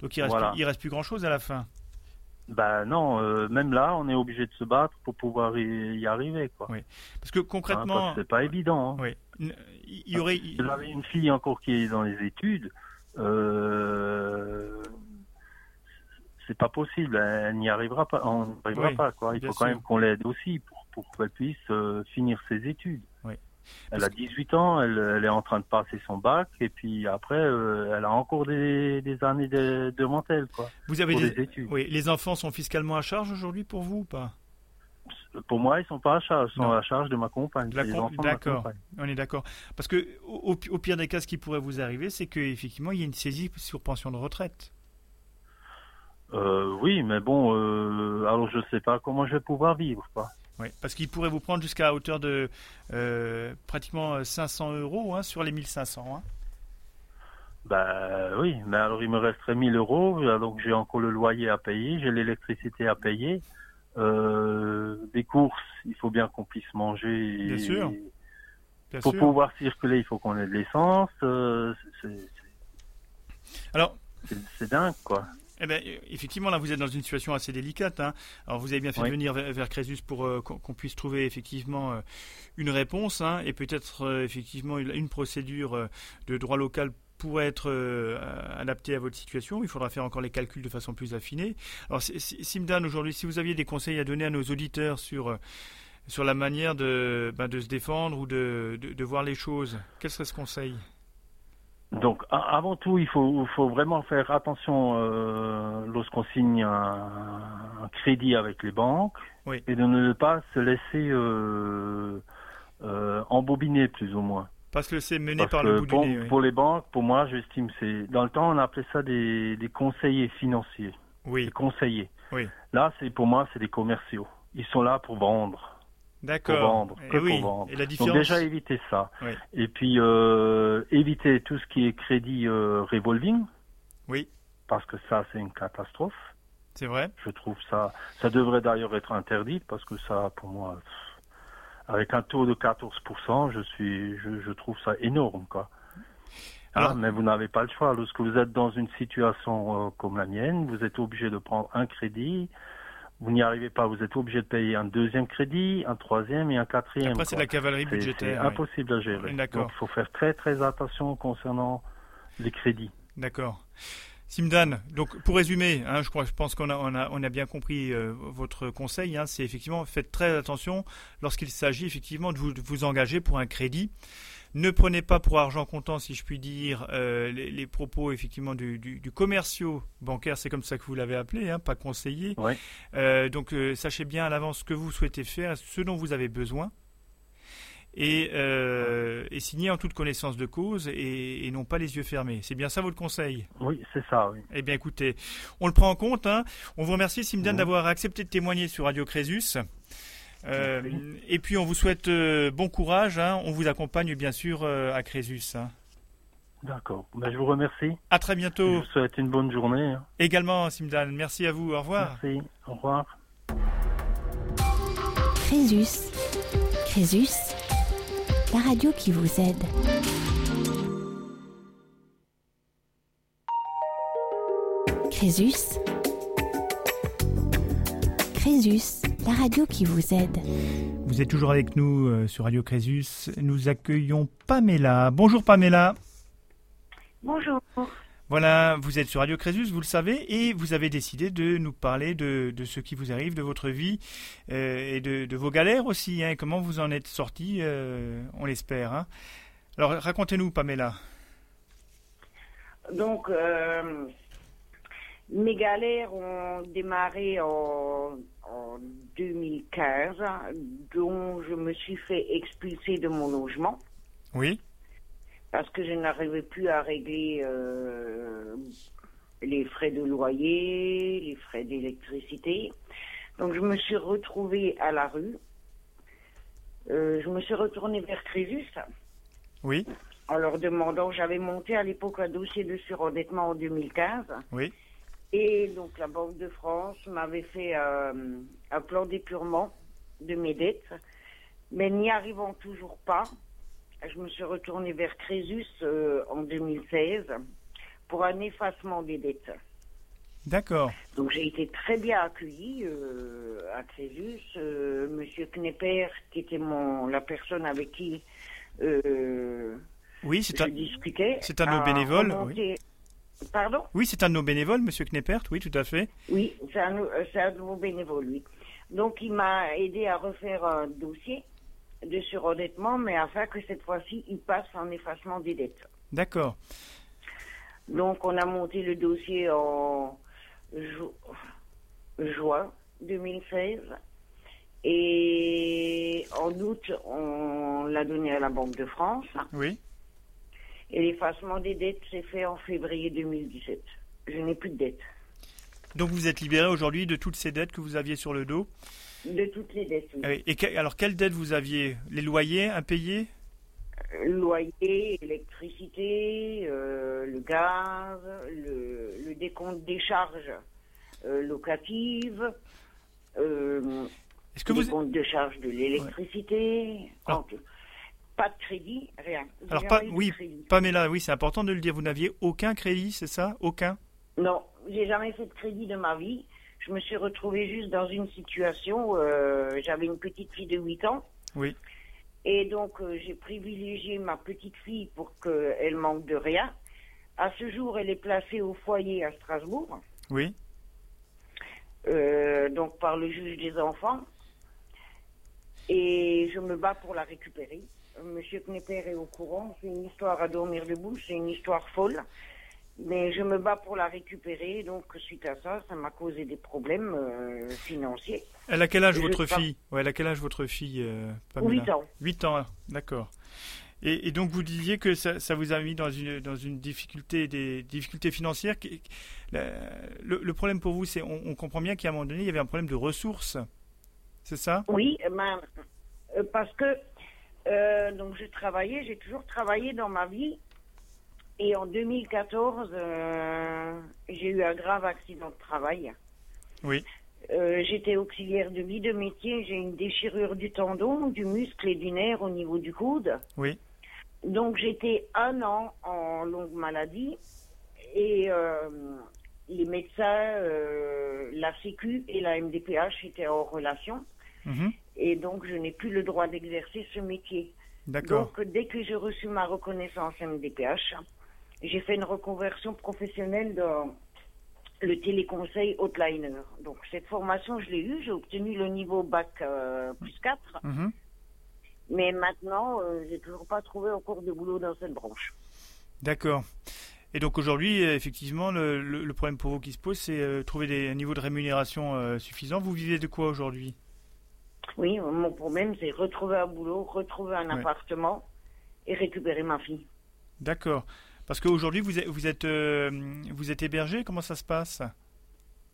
Donc il reste, Voilà. plus, il reste plus grand-chose à la fin. Bah non, euh, même là, on est obligé de se battre pour pouvoir y, y arriver, quoi. Oui. Parce que Hein, concrètement, que c'est pas évident. Hein. oui, il y aurait... J'avais une fille encore qui est dans les études. Euh, c'est pas possible, elle n'y arrivera pas. On n'y arrivera Oui, pas, quoi. Il faut quand même qu'on l'aide aussi pour, pour qu'elle puisse euh, finir ses études. Elle a 18 ans, elle, elle est en train de passer son bac, et puis après, euh, elle a encore des, des années de, devant elle, quoi, Vous avez des... études. Oui, les enfants sont fiscalement à charge aujourd'hui pour vous ou pas? Pour moi, ils sont pas à charge, ils sont Non. à charge de ma compagne. De de D'accord. On est d'accord. Parce que au, au- pire des cas, ce qui pourrait vous arriver, c'est qu'effectivement, il y a une saisie sur pension de retraite. Euh, oui, mais bon, euh, alors je sais pas comment je vais pouvoir vivre, quoi. Oui, parce qu'il pourrait vous prendre jusqu'à hauteur de euh, pratiquement 500 euros hein, sur les 1500. Hein. Bah oui, mais alors il me resterait 1000 euros, donc j'ai encore le loyer à payer, j'ai l'électricité à payer, euh, des courses, il faut bien qu'on puisse manger. et- Bien sûr. Bien Pour sûr. pouvoir circuler, il faut qu'on ait de l'essence. euh, Alors, c'est dingue, quoi. Eh euh, effectivement, là, vous êtes dans une situation assez délicate. Hein. Alors, vous avez bien fait Oui. de venir vers, vers Crésus pour euh, qu'on puisse trouver effectivement euh, une réponse hein, et peut-être euh, effectivement une, procédure de droit local pourrait être euh, adaptée à votre situation. Il faudra faire encore les calculs de façon plus affinée. Alors, si- si- Simdan, aujourd'hui, si vous aviez des conseils à donner à nos auditeurs sur euh, sur la manière de, ben, de se défendre ou de, de, de voir les choses, quel serait ce conseil Donc, avant tout, il faut, il faut vraiment faire attention euh, lorsqu'on signe un, un crédit avec les banques Oui. et de ne pas se laisser euh, euh, embobiner plus ou moins. Parce que c'est mené Parce par le bout pour, du nez. oui. pour les banques, pour moi, j'estime c'est dans le temps on appelait ça des, des conseillers financiers, Oui, des conseillers. Oui. Là, c'est pour moi, c'est des commerciaux. Ils sont là pour vendre. D'accord. Pour vendre, Et que oui. pour vendre. Et la Donc déjà éviter ça. Oui. Et puis euh, éviter tout ce qui est crédit euh, revolving. Oui. Parce que ça, c'est une catastrophe. C'est vrai. Je trouve ça. Ça devrait d'ailleurs être interdit parce que ça, pour moi, avec un taux de 14%, je suis, je, je trouve ça énorme, quoi. Alors- Ah, mais vous n'avez pas le choix. Lorsque vous êtes dans une situation euh, comme la mienne, vous êtes obligé de prendre un crédit. Vous n'y arrivez pas, vous êtes obligé de payer un deuxième crédit, un troisième et un quatrième. Après, c'est la cavalerie C'est- C'est budgétaire. oui. impossible à gérer. Donc, il faut faire très très attention concernant les crédits. D'accord. Simdan, donc pour résumer, hein, je, crois, je pense qu'on a, on a, on a bien compris euh, votre conseil. hein, c'est effectivement faites très attention lorsqu'il s'agit effectivement de vous, de vous engager pour un crédit. Ne prenez pas pour argent comptant, si je puis dire, euh, les, les propos effectivement du, du, du commerciaux bancaire, c'est comme ça que vous l'avez appelé, hein, pas conseiller. Euh, donc euh, sachez bien à l'avance ce que vous souhaitez faire, ce dont vous avez besoin. Et, et signer en toute connaissance de cause et, et non pas les yeux fermés. C'est bien ça votre conseil? Oui, c'est ça, oui. eh bien, écoutez, on le prend en compte. hein. On vous remercie, Simdan, Mhm. d'avoir accepté de témoigner sur Radio Crésus. Euh, et puis, on vous souhaite euh, bon courage. hein. On vous accompagne, bien sûr, euh, à Crésus. hein. D'accord. Ben, je vous remercie. À très Je bientôt. vous souhaite une bonne journée. hein. Également, Simdan. Merci à vous. Au revoir. Merci. Au revoir. Crésus. Crésus, la radio qui vous aide. Crésus. Crésus, la radio qui vous aide. Vous êtes toujours avec nous euh, sur Radio Crésus. Nous accueillons Pamela. Bonjour, Pamela. Bonjour. Voilà, vous êtes sur Radio Crésus, vous le savez, et vous avez décidé de nous parler de, de ce qui vous arrive, de votre vie euh, et de, de vos galères aussi. Hein, comment vous en êtes sorti, euh, on l'espère. hein. Alors racontez-nous, Pamela. Donc, euh, mes galères ont démarré en, en 2015, dont je me suis fait expulser de mon logement Oui, parce que je n'arrivais plus à régler euh, les frais de loyer, les frais d'électricité. Donc, je me suis retrouvée à la rue. Euh, je me suis retournée vers Crésus. oui, en leur demandant, j'avais monté à l'époque un dossier de surendettement en 2015. oui, Et donc la Banque de France m'avait fait euh, un plan d'épurement de mes dettes. Mais n'y arrivant toujours pas, je me suis retournée vers Crésus euh, en 2016 pour un effacement des dettes. d'accord. Donc j'ai été très bien accueillie euh, à Crésus. Monsieur Knepper, qui était mon la personne avec qui Oui, c'est un, c'est un de nos bénévoles, remonté- Pardon? Oui, c'est un de nos bénévoles, Monsieur Kneppert. Oui, tout à fait. Oui, c'est un, un de vos bénévoles, oui. Donc, il m'a aidé à refaire un dossier de surendettement, mais afin que cette fois-ci, il passe en effacement des dettes. D'accord. Donc, on a monté le dossier en ju- juin 2016. Et en août, on l'a donné à la Banque de France. Oui, Et l'effacement des dettes s'est fait en février 2017. Je n'ai plus de dettes. donc vous êtes libéré aujourd'hui de toutes ces dettes que vous aviez sur le dos. De toutes les dettes. oui. Ah. Et que- alors, quelles dettes vous aviez Les loyers impayés loyer, électricité, euh, le gaz, le, le décompte des charges euh, locatives, euh, Est-ce que le vous décompte de charges de l'électricité, pas de crédit, rien. Alors, pas, oui. Pamela, oui, c'est important de le dire. Vous n'aviez aucun crédit, c'est ça? Aucun? Non, j'ai jamais fait de crédit de ma vie. Je me suis retrouvée juste dans une situation euh, j'avais une petite fille de 8 ans. Oui. Et donc, euh, j'ai privilégié ma petite fille pour qu'elle manque de rien. À ce jour, elle est placée au foyer à Strasbourg, Oui. euh, donc par le juge des enfants. Et je me bats pour la récupérer. Monsieur Knepper est au courant. C'est une histoire à dormir debout. C'est une histoire folle. Mais je me bats pour la récupérer. Donc, suite à ça, ça m'a causé des problèmes euh, financiers. Elle a quel âge votre fille? Ouais, elle a quel âge votre fille, euh, Pamela? 8 ans. 8 ans, hein, d'accord. Et, et donc vous disiez que ça, ça vous a mis dans une, dans une difficulté, des difficultés financières. qui- la- Le, le problème pour vous, c'est on, on comprend bien qu'à un moment donné, il y avait un problème de ressources. C'est ça? Oui, ben, Euh, parce que euh, donc je travaillais, j'ai toujours travaillé dans ma vie. Et en 2014, euh, j'ai eu un grave accident de travail. Oui. Euh, J'étais auxiliaire de vie de métier. J'ai une déchirure du tendon, du muscle et du nerf au niveau du coude. Oui. Donc j'étais un an en longue maladie et les médecins, la Sécu et la MDPH étaient en relation Mhm. et donc je n'ai plus le droit d'exercer ce métier. D'accord. Donc dès que j'ai reçu ma reconnaissance MDPH, j'ai fait une reconversion professionnelle dans le téléconseil Hotliner. Donc cette formation, je l'ai eue, j'ai obtenu le niveau bac euh, plus 4, Mhm. mais maintenant, euh, j'ai toujours pas trouvé encore de boulot dans cette branche. D'accord. Et donc aujourd'hui, effectivement, le, problème pour vous qui se pose, c'est euh, trouver des, un niveau de rémunération euh, suffisant. Vous vivez de quoi aujourd'hui? Oui, mon problème, c'est retrouver un boulot, retrouver un Ouais. appartement et récupérer ma fille. D'accord. Parce qu'aujourd'hui, vous êtes, vous, êtes, euh, vous êtes hébergé Comment ça se passe?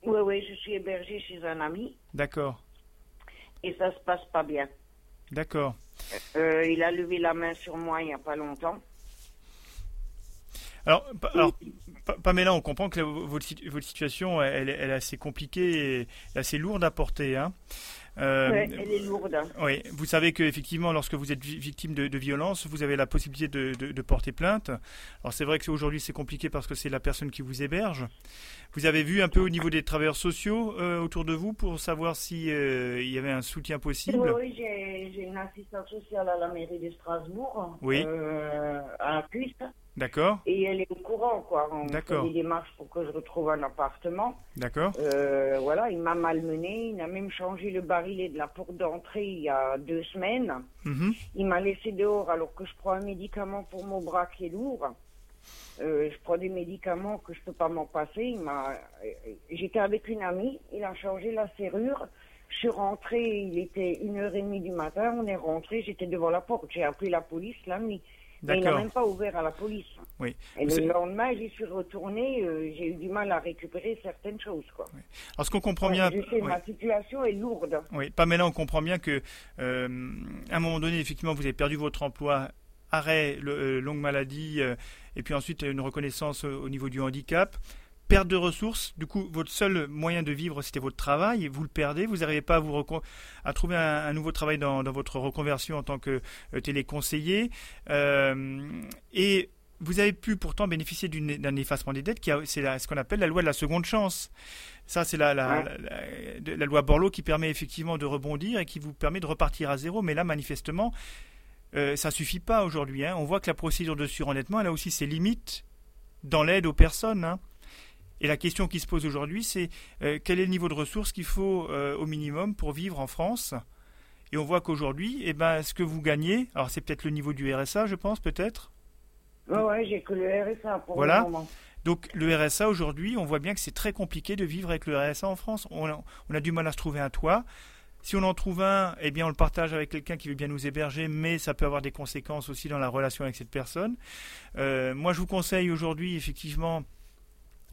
Oui, oui, je suis hébergée chez un ami D'accord. et ça se passe pas bien. D'accord. Euh, il a levé la main sur moi il n'y a pas longtemps. Alors, alors Pa- Pamela, on comprend que votre, situ- votre situation, elle, elle est assez compliquée et assez lourde à porter. Hein. Euh, Ouais, elle est lourde. Oui, vous savez que effectivement, lorsque vous êtes vi- victime de, de violence, vous avez la possibilité de, de- de porter plainte. Alors c'est vrai que aujourd'hui c'est compliqué parce que c'est la personne qui vous héberge. Vous avez vu un peu au niveau des travailleurs sociaux euh, autour de vous pour savoir si euh, il y avait un soutien possible? Oui, oui, j'ai une assistante sociale à la mairie de Strasbourg, Oui. euh, à Cuisse, D'accord, et elle est au courant, quoi. On fait D'accord. des démarches pour que je retrouve un appartement. d'accord, Euh, voilà, il m'a malmené, il a même changé le barillet de la porte d'entrée il y a deux semaines. Mhm. Il m'a laissé dehors alors que je prends un médicament pour mon bras qui est lourd. Euh, je prends des médicaments que je peux pas m'en passer. Il m'a, euh, j'étais avec une amie, il a changé la serrure. Je suis rentrée, il était une heure et demie du matin. On est rentré, j'étais devant la porte. J'ai appelé la police la nuit. Mais il n'a d'accord. même pas ouvert à la police. Oui. Et Vous le lendemain, j'y suis retournée. euh, j'ai eu du mal à récupérer certaines choses. Quoi. Alors ce qu'on comprend bien, Je sais, oui. ma situation est lourde. Oui, Pamela, on comprend bien que euh, à un moment donné, effectivement, vous avez perdu votre emploi, arrêt, le- euh, longue maladie, euh, et puis ensuite une reconnaissance au niveau du handicap, perte de ressources. Du coup, votre seul moyen de vivre, c'était votre travail, vous le perdez. Vous n'arrivez pas à vous recon- à trouver un, un nouveau travail dans, dans votre reconversion en tant que euh, téléconseiller, Euh, et vous avez pu pourtant bénéficier d'un effacement des dettes, qui c'est ce qu'on appelle la loi de la seconde chance. Ça, c'est la, la, Ouais. la- la- de- la loi Borloo qui permet effectivement de rebondir et qui vous permet de repartir à zéro. Mais là, manifestement, euh, ça suffit pas aujourd'hui. hein. On voit que la procédure de surendettement, elle a aussi ses limites dans l'aide aux personnes. hein. Et la question qui se pose aujourd'hui, c'est euh, quel est le niveau de ressources qu'il faut euh, au minimum pour vivre en France? Et on voit qu'aujourd'hui, eh ben, ce que vous gagnez, alors c'est peut-être le niveau du RSA, je pense, peut-être? Ouais, ouais, j'ai que le RSA pour Voilà. le moment. Donc le RSA aujourd'hui, on voit bien que c'est très compliqué de vivre avec le RSA en France. On a, on a du mal à se trouver un toit. Si on en trouve un, eh bien on le partage avec quelqu'un qui veut bien nous héberger, mais ça peut avoir des conséquences aussi dans la relation avec cette personne. Euh, moi, je vous conseille aujourd'hui effectivement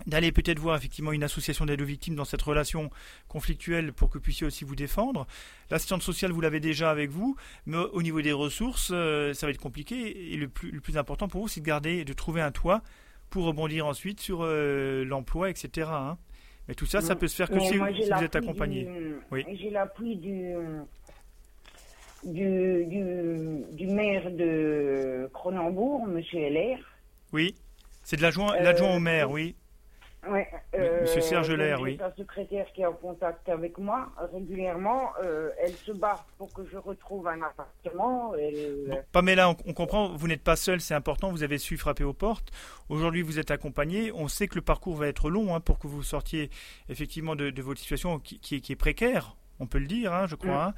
d'aller peut-être voir effectivement une association d'aide aux victimes dans cette relation conflictuelle pour que vous puissiez aussi vous défendre. L'assistante sociale, vous l'avez déjà avec vous, mais au niveau des ressources, euh, ça va être compliqué. Et le plus, le plus important pour vous, c'est de garder, de trouver un toit pour rebondir ensuite sur euh, l'emploi, etc. hein. Mais tout ça, ça peut se faire que Mais si, moi, si j'ai vous êtes accompagné. du- Oui. J'ai l'appui du, du, du, du maire de Cronenbourg, Monsieur LR. Oui, c'est de l'adjoint Euh, l'adjoint au maire, oui. Ouais, Monsieur Serge Lair, oui. sa secrétaire qui est en contact avec moi régulièrement. Euh, elle se bat pour que je retrouve un appartement. Elle- Bon, Pamela, on, on comprend, vous n'êtes pas seul, c'est important, vous avez su frapper aux portes. Aujourd'hui, vous êtes accompagné. On sait que le parcours va être long hein, pour que vous sortiez effectivement de, de votre situation qui, qui est, qui est précaire. On peut le dire, hein, je crois. hein.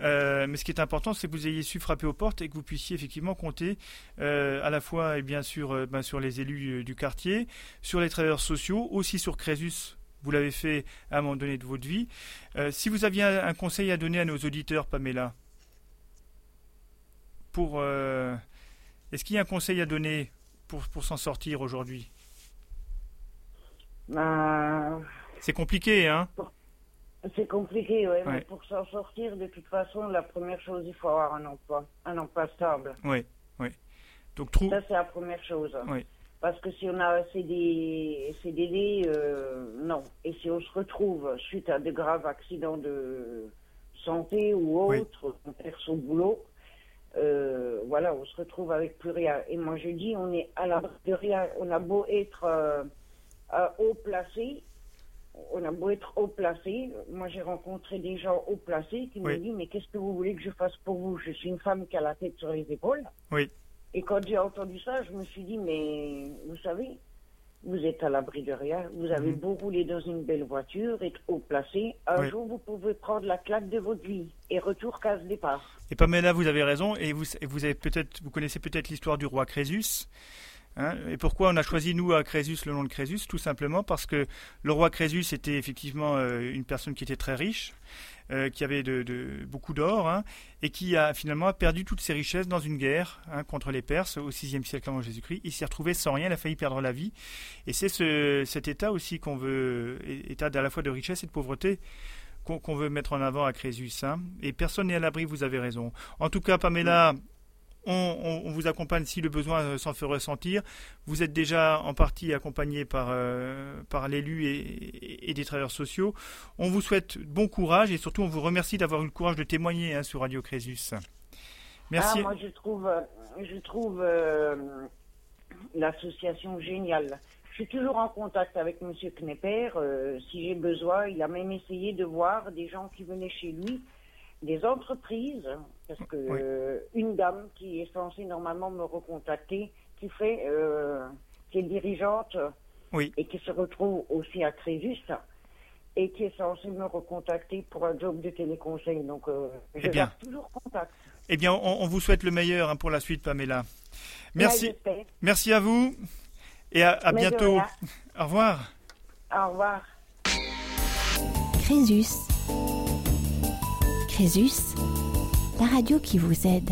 Euh, mais ce qui est important, c'est que vous ayez su frapper aux portes et que vous puissiez effectivement compter euh, à la fois et bien sûr euh, ben, sur les élus du quartier, sur les travailleurs sociaux, aussi sur Crésus. Vous l'avez fait à un moment donné de votre vie. Si vous aviez un, un conseil à donner à nos auditeurs, Pamela, pour est-ce qu'il y a un conseil à donner pour, pour s'en sortir aujourd'hui? Ben, C'est compliqué, hein C'est compliqué, ouais, mais pour s'en sortir, de toute façon, la première chose, il faut avoir un emploi, un emploi stable. Oui, oui. Donc, trou... Ça, c'est la première chose. Oui. Parce que si on a un CDD, euh, non. Et si on se retrouve suite à de graves accidents de santé ou autres, on perd son boulot, euh, voilà, on se retrouve avec plus rien. Et moi, je dis, on est à l'abri de rien. On a beau être euh, haut placé, on a beau être haut placé. Moi, j'ai rencontré des gens haut placés qui me disent, mais qu'est-ce que vous voulez que je fasse pour vous? Je suis une femme qui a la tête sur les épaules. Oui. Et quand j'ai entendu ça, je me suis dit, mais vous savez, vous êtes à l'abri de rien. Vous avez mhm. beau rouler dans une belle voiture, être haut placé, un jour vous pouvez prendre la claque de votre vie et retour case départ. Et Pamela, vous avez raison. Et vous, vous avez peut-être, vous connaissez peut-être l'histoire du roi Crésus. Hein. et pourquoi on a choisi, nous, à Crésus, le nom de Crésus? Tout simplement parce que le roi Crésus était effectivement euh, une personne qui était très riche, euh, qui avait beaucoup d'or, hein, et qui a finalement perdu toutes ses richesses dans une guerre hein, contre les Perses au VIe siècle avant Jésus-Christ. Il s'est retrouvé sans rien, il a failli perdre la vie. Et c'est ce, cet état aussi qu'on veut, état à la fois de richesse et de pauvreté, qu'on veut mettre en avant à Crésus. Et personne n'est à l'abri, vous avez raison. En tout cas, Pamela, on, vous accompagne si le besoin euh, s'en fait ressentir. Vous êtes déjà en partie accompagné par, euh, par l'élu et, des travailleurs sociaux. On vous souhaite bon courage et surtout on vous remercie d'avoir eu le courage de témoigner hein, sur Radio Crésus. Merci. Ah, moi je trouve, euh, je trouve l'association géniale. Je suis toujours en contact avec M. Knepper. si j'ai besoin, il a même essayé de voir des gens qui venaient chez lui des entreprises, parce que euh, une dame qui est censée normalement me recontacter, qui fait, euh, qui est dirigeante et qui se retrouve aussi à Crésus et qui est censée me recontacter pour un job de téléconseil. Donc, euh, je eh toujours contact. Eh bien, on, vous souhaite le meilleur hein, pour la suite, Pamela. Merci. Merci à vous et à, bientôt. Au revoir. Au revoir. Crésus Crésus, la radio qui vous aide.